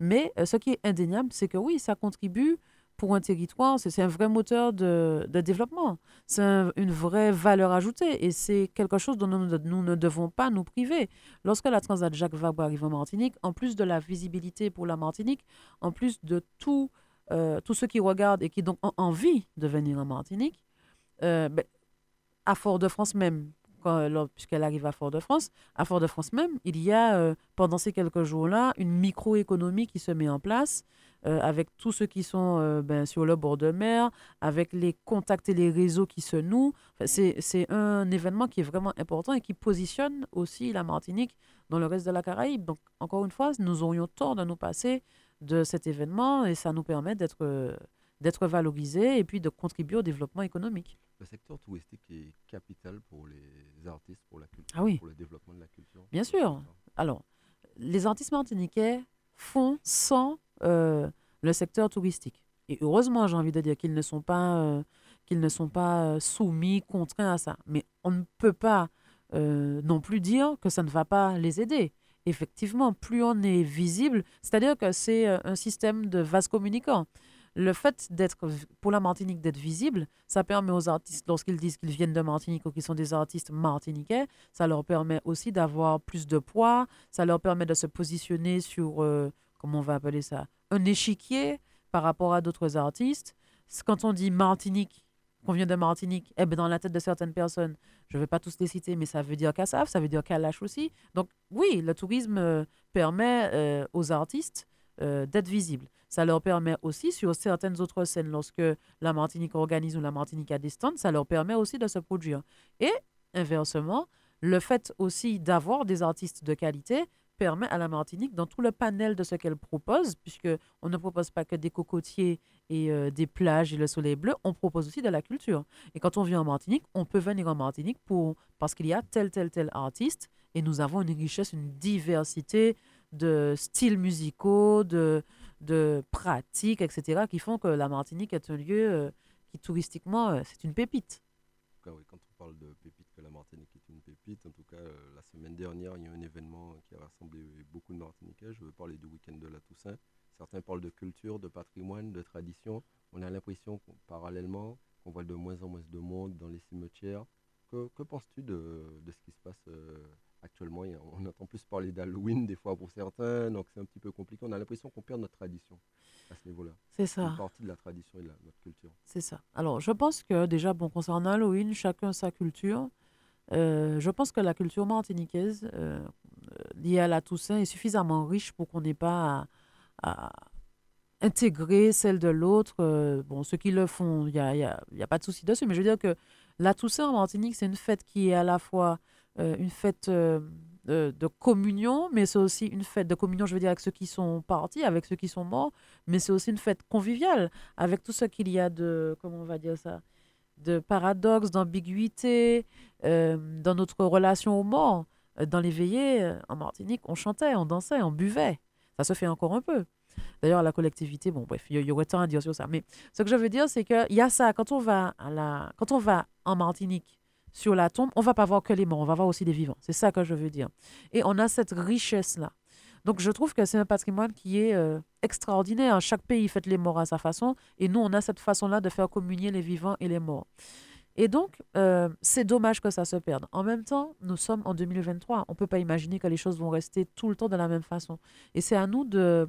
Speaker 5: Mais euh, ce qui est indéniable, c'est que oui, ça contribue pour un territoire, c'est un vrai moteur de, développement c'est un- une vraie valeur ajoutée et c'est quelque chose dont nous, nous ne devons pas nous priver. Lorsque la Transat Jacques Vabre arrive en Martinique, en plus de la visibilité pour la Martinique, en plus de tout, euh, tous ceux qui regardent et qui donc ont envie de venir en Martinique, euh, ben, à Fort-de-France même, lors- puisqu'elle arrive à Fort-de-France, à Fort-de-France même, il y a euh, pendant ces quelques jours-là une microéconomie qui se met en place euh, avec tous ceux qui sont euh, ben, sur le bord de mer, avec les contacts et les réseaux qui se nouent. C'est un événement qui est vraiment important et qui positionne aussi la Martinique dans le reste de la Caraïbe. Donc, encore une fois, nous aurions tort de nous passer de cet événement et ça nous permet d'être, euh, d'être valorisés et puis de contribuer au développement économique.
Speaker 4: Le secteur touristique est capital pour les artistes, pour la culture,
Speaker 5: Ah oui.
Speaker 4: pour le développement de la culture.
Speaker 5: Bien sûr. Alors, les artistes martiniquais font sans euh, le secteur touristique. Et heureusement, j'ai envie de dire qu'ils ne sont pas, euh, qu'ils ne sont pas soumis, contraints à ça. Mais on ne peut pas euh, non plus dire que ça ne va pas les aider. Effectivement, plus on est visible, c'est-à-dire que c'est euh, un système de vase communicant. Le fait d'être, pour la Martinique, d'être visible, ça permet aux artistes, lorsqu'ils disent qu'ils viennent de Martinique ou qu'ils sont des artistes martiniquais, ça leur permet aussi d'avoir plus de poids, ça leur permet de se positionner sur, euh, comment on va appeler ça, un échiquier par rapport à d'autres artistes. Quand on dit Martinique, qu'on vient de Martinique, eh ben dans la tête de certaines personnes, je ne vais pas tous les citer, mais ça veut dire Kassav, ça veut dire Kalash aussi. Donc oui, le tourisme euh, permet euh, aux artistes euh, d'être visibles. Ça leur permet aussi, sur certaines autres scènes, lorsque la Martinique organise ou la Martinique a des stands, ça leur permet aussi de se produire. Et inversement, le fait aussi d'avoir des artistes de qualité permet à la Martinique, dans tout le panel de ce qu'elle propose, puisque on ne propose pas que des cocotiers et euh, des plages et le soleil bleu, on propose aussi de la culture. Et quand on vient en Martinique, on peut venir en Martinique pour, parce qu'il y a tel, tel, tel artiste, et nous avons une richesse, une diversité de styles musicaux, de, de pratiques, etc., qui font que la Martinique est un lieu euh, qui, touristiquement, euh, c'est une pépite.
Speaker 4: Oui, quand on parle de pépite, que la Martinique pépite, en tout cas, euh, la semaine dernière, il y a un événement qui a rassemblé beaucoup de Martiniquais. Je veux parler du week-end de la Toussaint. Certains parlent de culture, de patrimoine, de tradition. On a l'impression, parallèlement, qu'on voit de moins en moins de monde dans les cimetières. Que, que penses-tu de, de ce qui se passe euh, actuellement? On entend plus parler d'Halloween des fois pour certains, donc c'est un petit peu compliqué. On a l'impression qu'on perd notre tradition à ce niveau-là.
Speaker 5: C'est
Speaker 4: Une
Speaker 5: ça.
Speaker 4: partie de la tradition et de la- notre culture.
Speaker 5: C'est ça. Alors, je pense que déjà, bon, concernant Halloween, chacun sa culture. Euh, je pense que la culture martiniquaise, euh, euh, liée à la Toussaint est suffisamment riche pour qu'on n'ait pas à, intégrer celle de l'autre. Bon, ceux qui le font, il n'y a, y a, pas de souci dessus, mais je veux dire que la Toussaint en Martinique, c'est une fête qui est à la fois une fête de, de communion, mais c'est aussi une fête de communion, je veux dire, avec ceux qui sont partis, avec ceux qui sont morts, mais c'est aussi une fête conviviale, avec tout ce qu'il y a de, comment on va dire ça, de paradoxe, d'ambiguïté euh, dans notre relation aux morts. Euh, Dans les veillées, euh, en Martinique, on chantait, on dansait, on buvait. Ça se fait encore un peu. D'ailleurs, la collectivité, bon, bref, il y, aurait tant à dire sur ça. Mais ce que je veux dire, c'est qu'il y a ça. Quand on, va à la... Quand on va en Martinique sur la tombe, on va pas voir que les morts, on va voir aussi des vivants. C'est ça que je veux dire. Et on a cette richesse-là. Donc, je trouve que c'est un patrimoine qui est euh, extraordinaire. Chaque pays fête les morts à sa façon. Et nous, on a cette façon-là de faire communier les vivants et les morts. Et donc, euh, c'est dommage que ça se perde. En même temps, nous sommes en 2023. On ne peut pas imaginer que les choses vont rester tout le temps de la même façon. Et c'est à nous de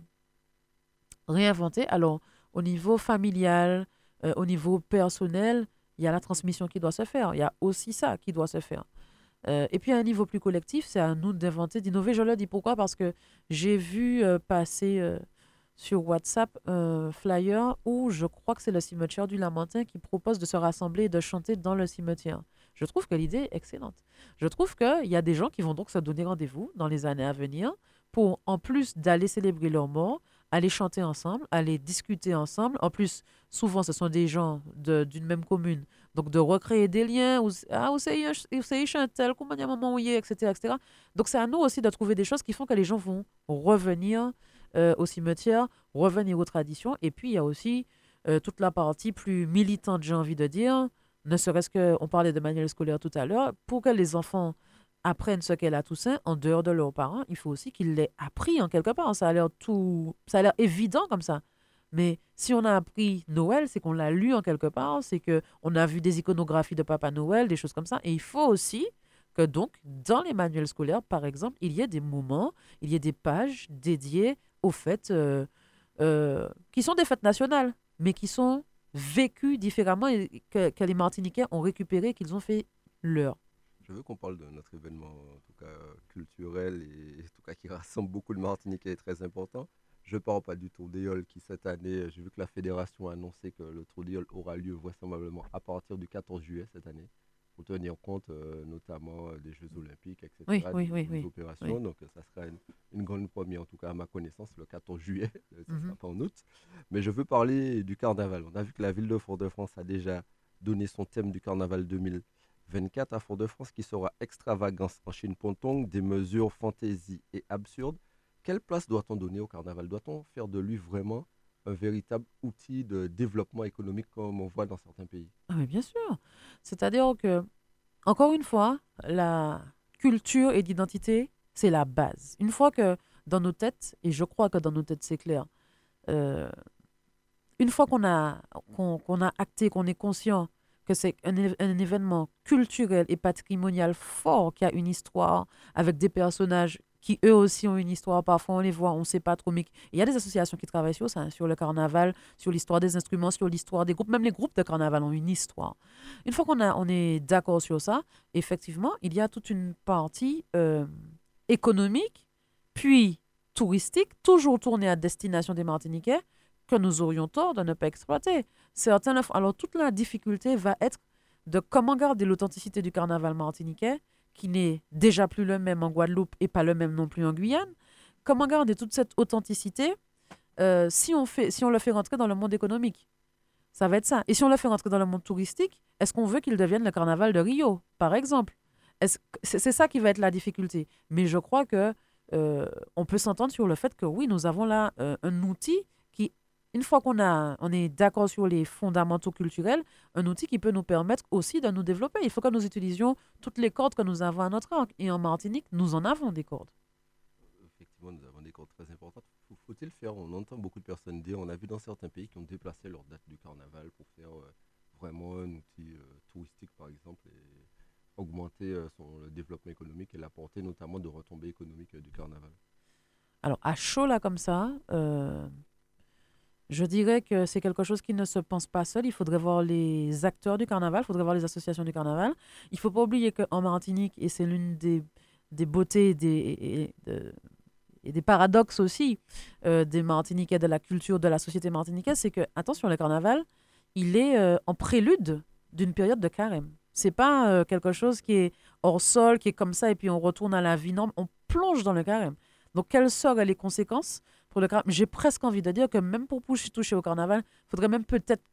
Speaker 5: réinventer. Alors, au niveau familial, euh, au niveau personnel, il y a la transmission qui doit se faire. Il y a aussi ça qui doit se faire. Euh, et puis, à un niveau plus collectif, c'est à nous d'inventer, d'innover. Je le dis pourquoi? Parce que j'ai vu euh, passer euh, sur WhatsApp un flyer où je crois que c'est le cimetière du Lamentin qui propose de se rassembler et de chanter dans le cimetière. Je trouve que l'idée est excellente. Je trouve qu'il y a des gens qui vont donc se donner rendez-vous dans les années à venir pour, en plus d'aller célébrer leur mort, aller chanter ensemble, aller discuter ensemble. En plus, souvent, ce sont des gens d'une même commune. Donc, de recréer des liens. Où, ah, où c'est c'est Chantal, comment il y un moment où il est, etc., etc. Donc, c'est à nous aussi de trouver des choses qui font que les gens vont revenir euh, au cimetière, revenir aux traditions. Et puis, il y a aussi euh, toute la partie plus militante, j'ai envie de dire, ne serait-ce que, on parlait de manuel scolaire tout à l'heure, pour que les enfants apprennent ce qu'est la Toussaint en dehors de leurs parents, il faut aussi qu'ils l'aient appris en quelque part. Ça a l'air tout, ça a l'air évident comme ça. Mais si on a appris Noël, c'est qu'on l'a lu en quelque part, c'est que on a vu des iconographies de Papa Noël, des choses comme ça. Et il faut aussi que donc dans les manuels scolaires, par exemple, il y ait des moments, il y ait des pages dédiées aux fêtes euh, euh, qui sont des fêtes nationales, mais qui sont vécues différemment et que, que les Martiniquais ont récupéré, qu'ils ont fait leur.
Speaker 4: Je veux qu'on parle de notre événement, en tout cas culturel et en tout cas qui rassemble beaucoup de Martiniquais et très important. Je parle pas du Tour d'Éole qui cette année, j'ai vu que la fédération a annoncé que le Tour d'Éole aura lieu vraisemblablement à partir du 14 juillet cette année, pour tenir compte euh, notamment euh, des Jeux Olympiques, etc.
Speaker 5: Oui, oui,
Speaker 4: des
Speaker 5: oui,
Speaker 4: opérations. Donc ça sera une, une grande première, en tout cas à ma connaissance, le 14 juillet, ça
Speaker 5: Mhm.
Speaker 4: sera pas en août. Mais je veux parler du carnaval. On a vu que la ville de Fort-de-France a déjà donné son thème du carnaval 2024 à Fort-de-France qui sera extravagance en Chine Pontong, des mesures fantaisie et absurdes. Quelle place doit-on donner au carnaval? Doit-on faire de lui vraiment un véritable outil de développement économique comme on voit dans certains pays?
Speaker 5: Ah, bien sûr. C'est-à-dire que, encore une fois, la culture et l'identité, c'est la base. Une fois que dans nos têtes, et je crois que dans nos têtes c'est clair, euh, une fois qu'on a, qu'on a acté, qu'on est conscient que c'est un, événement culturel et patrimonial fort qui a une histoire avec des personnages qui eux aussi ont une histoire, parfois on les voit, on ne sait pas trop, mais il y a des associations qui travaillent sur ça, hein, sur le carnaval, sur l'histoire des instruments, sur l'histoire des groupes, même les groupes de carnaval ont une histoire. Une fois qu'on est d'accord sur ça, effectivement, il y a toute une partie euh, économique, puis touristique, toujours tournée à destination des Martiniquais, que nous aurions tort de ne pas exploiter. Certains, alors toute la difficulté va être de comment garder l'authenticité du carnaval martiniquais, qui n'est déjà plus le même en Guadeloupe et pas le même non plus en Guyane. Comment garder toute cette authenticité euh, si, on fait, si on le fait rentrer dans le monde économique? Ça va être ça. Et si on le fait rentrer dans le monde touristique, est-ce qu'on veut qu'il devienne le carnaval de Rio, par exemple? C'est ça qui va être la difficulté. Mais je crois que euh, on peut s'entendre sur le fait que oui, nous avons là euh, un outil une fois qu'on a, on est d'accord sur les fondamentaux culturels, un outil qui peut nous permettre aussi de nous développer. Il faut que nous utilisions toutes les cordes que nous avons à notre arc. Et en Martinique, nous en avons des cordes.
Speaker 4: Effectivement, nous avons des cordes très importantes. Faut- Faut-il faire On entend beaucoup de personnes dire, on a vu dans certains pays qui ont déplacé leur date du carnaval pour faire euh, vraiment un outil euh, touristique, par exemple, et augmenter euh, son, le développement économique et la portée notamment de retombées économiques du carnaval.
Speaker 5: Alors, à chaud là comme ça, je dirais que c'est quelque chose qui ne se pense pas seul. Il faudrait voir les acteurs du carnaval, il faudrait voir les associations du carnaval. Il ne faut pas oublier qu'en Martinique, et c'est l'une des, beautés et des, et, des paradoxes aussi des Martiniquais, de la culture, de la société martiniquaise, c'est que, attention, le carnaval, il est en prélude d'une période de carême. C'est pas quelque chose qui est hors sol, qui est comme ça, et puis on retourne à la vie normale. On plonge dans le carême. Donc, quelles seraient les conséquences? Pour le carnaval J'ai presque envie de dire que même pour toucher au carnaval, il faudrait même peut-être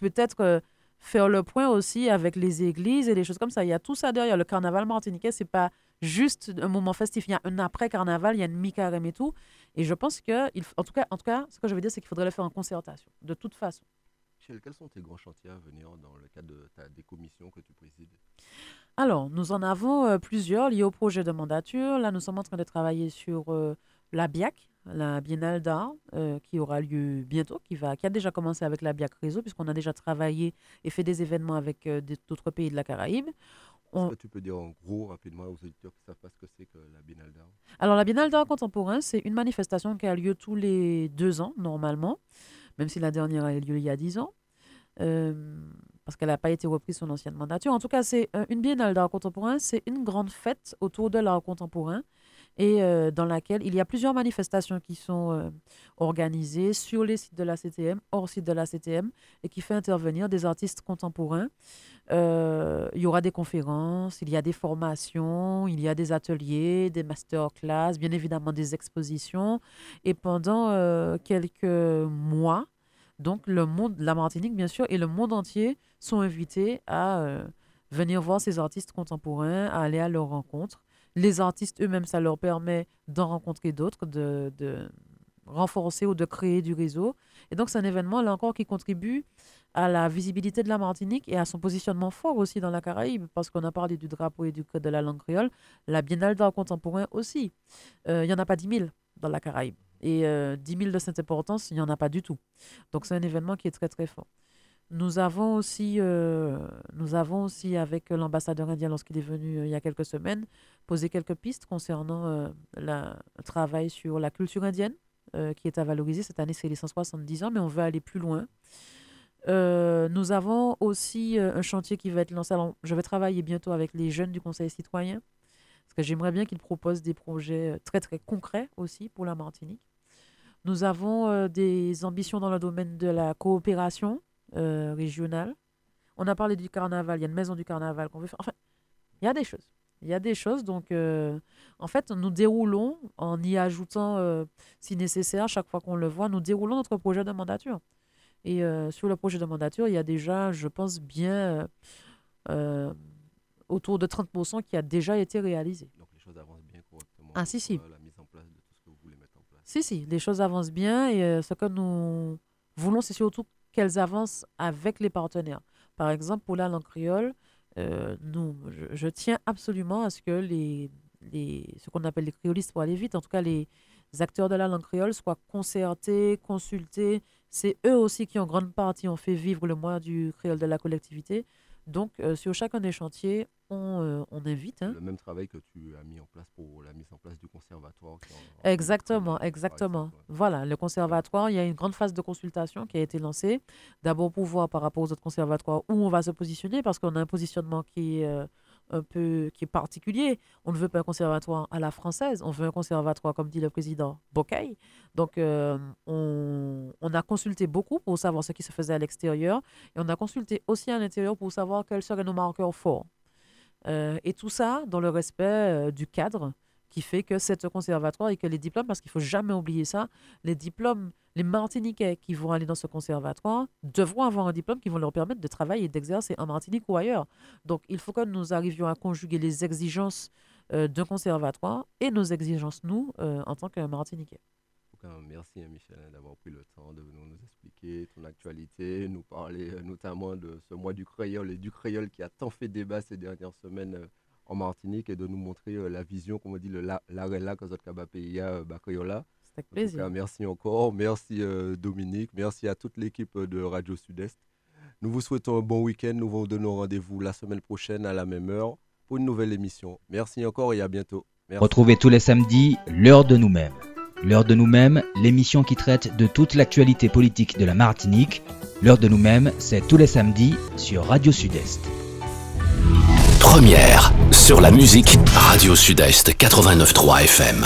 Speaker 5: peut-être faire le point aussi avec les églises et des choses comme ça. Il y a tout ça derrière. Le carnaval martiniquais, c'est pas juste un moment festif. Il y a un après-carnaval, il y a une mi-carême et tout. Et je pense que, en, tout cas, en tout cas, ce que je veux dire, c'est qu'il faudrait le faire en concertation, de toute façon.
Speaker 4: Michel, quels sont tes grands chantiers à venir dans le cadre de ta, des commissions que tu présides?
Speaker 5: Alors, nous en avons euh, plusieurs liés au projet de mandature. Là, nous sommes en train de travailler sur euh, la BIAC, la Biennale d'art, euh, qui aura lieu bientôt, qui, va, qui a déjà commencé avec la BIAC Réseau, puisqu'on a déjà travaillé et fait des événements avec euh, d'autres pays de la Caraïbe.
Speaker 4: Est-ce que tu peux dire en gros, rapidement, aux auditeurs qui ne savent pas ce que c'est que la Biennale d'art?
Speaker 5: Alors, la Biennale d'art contemporain, c'est une manifestation qui a lieu tous les deux ans, normalement, même si la dernière a eu lieu il y a dix ans. Euh, parce qu'elle n'a pas été reprise son ancienne mandature. En tout cas, c'est une biennale d'art contemporain, c'est une grande fête autour de l'art contemporain et euh, dans laquelle il y a plusieurs manifestations qui sont euh, organisées sur les sites de la CTM, hors site de la CTM, et qui fait intervenir des artistes contemporains. Euh, il y aura des conférences, il y a des formations, il y a des ateliers, des masterclass, bien évidemment des expositions. Et pendant quelques mois, donc le monde, la Martinique bien sûr, et le monde entier sont invités à venir voir ces artistes contemporains, à aller à leur rencontre les artistes eux-mêmes, ça leur permet d'en rencontrer d'autres, de, renforcer ou de créer du réseau. Et donc, c'est un événement, là encore, qui contribue à la visibilité de la Martinique et à son positionnement fort aussi dans la Caraïbe, parce qu'on a parlé du drapeau et du code de la langue créole. La Biennale d'art contemporain aussi. Euh, il n'y en a pas 10 000 dans la Caraïbe. Et euh, 10 000 de cette importance, il n'y en a pas du tout. Donc, c'est un événement qui est très, très fort. Nous avons aussi, euh, nous avons aussi avec l'ambassadeur indien, lorsqu'il est venu euh, il y a quelques semaines, posé quelques pistes concernant euh, le travail sur la culture indienne, qui est à valoriser. Cette année, c'est les 170 ans, mais on veut aller plus loin. nous avons aussi un chantier qui va être lancé. Je vais travailler bientôt avec les jeunes du Conseil citoyen, parce que j'aimerais bien qu'ils proposent des projets très, très concrets aussi pour la Martinique. Nous avons des ambitions dans le domaine de la coopération euh, régional. On a parlé du carnaval, il y a une maison du carnaval qu'on veut faire. Enfin, il y a des choses. Il y a des choses. Donc, euh, en fait, nous déroulons, en y ajoutant, euh, si nécessaire, chaque fois qu'on le voit, nous déroulons notre projet de mandature. Et sur le projet de mandature, il y a déjà, je pense, bien autour de 30% qui a déjà été réalisé.
Speaker 4: Donc, les choses avancent bien correctement.
Speaker 5: Ah, si, si.
Speaker 4: La mise en place de tout ce que vous voulez mettre en place.
Speaker 5: Si, si, les choses avancent bien. Et ce que nous voulons, c'est surtout qu'elles avancent avec les partenaires. Par exemple, pour la langue créole, euh, je, tiens absolument à ce que les, les ce qu'on appelle les créolistes, pour aller vite, en tout cas les acteurs de la langue créole soient concertés, consultés. C'est eux aussi qui, en grande partie, ont fait vivre le mois du créole de la collectivité. Donc, euh, sur chacun des chantiers, on, euh, on invite. Hein.
Speaker 4: Le même travail que tu as mis en place pour la mise en place du conservatoire.
Speaker 5: exactement, exactement. Voilà, le conservatoire, il y a une grande phase de consultation qui a été lancée. D'abord pour voir par rapport aux autres conservatoires où on va se positionner, parce qu'on a un positionnement qui est euh, un peu qui est particulier. On ne veut pas un conservatoire à la française, on veut un conservatoire, comme dit le président Bocay. Donc, euh, on, on, a consulté beaucoup pour savoir ce qui se faisait à l'extérieur et on a consulté aussi à l'intérieur pour savoir quels seraient nos marqueurs forts. Euh, et tout ça dans le respect euh, du cadre qui fait que c'est conservatoire et que les diplômes, parce qu'il faut jamais oublier ça, les diplômes, les Martiniquais qui vont aller dans ce conservatoire devront avoir un diplôme qui va leur permettre de travailler et d'exercer en Martinique ou ailleurs. Donc, il faut que nous arrivions à conjuguer les exigences euh, d'un conservatoire et nos exigences, nous, euh, en tant que Martiniquais.
Speaker 4: Merci hein, Michel hein, d'avoir pris le temps de nous expliquer ton actualité, nous parler euh, notamment de ce mois du créole et du créole qui a tant fait débat ces dernières semaines en Martinique et de nous montrer euh, la vision, comme on dit, l'arela que notre pays Bakoyola.
Speaker 5: C'est avec plaisir.
Speaker 4: merci encore. Merci euh, Dominique. Merci à toute l'équipe de Radio Sud-Est. Nous vous souhaitons un bon week-end. Nous vous donnons rendez-vous la semaine prochaine à la même heure pour une nouvelle émission. Merci encore et à bientôt.
Speaker 3: Retrouvez tous les samedis l'heure de nous-mêmes. L'heure de nous-mêmes, l'émission qui traite de toute l'actualité politique de la Martinique. L'heure de nous-mêmes, c'est tous les samedis sur Radio Sud-Est.
Speaker 1: Première sur la musique Radio Sud-Est 89.3 FM.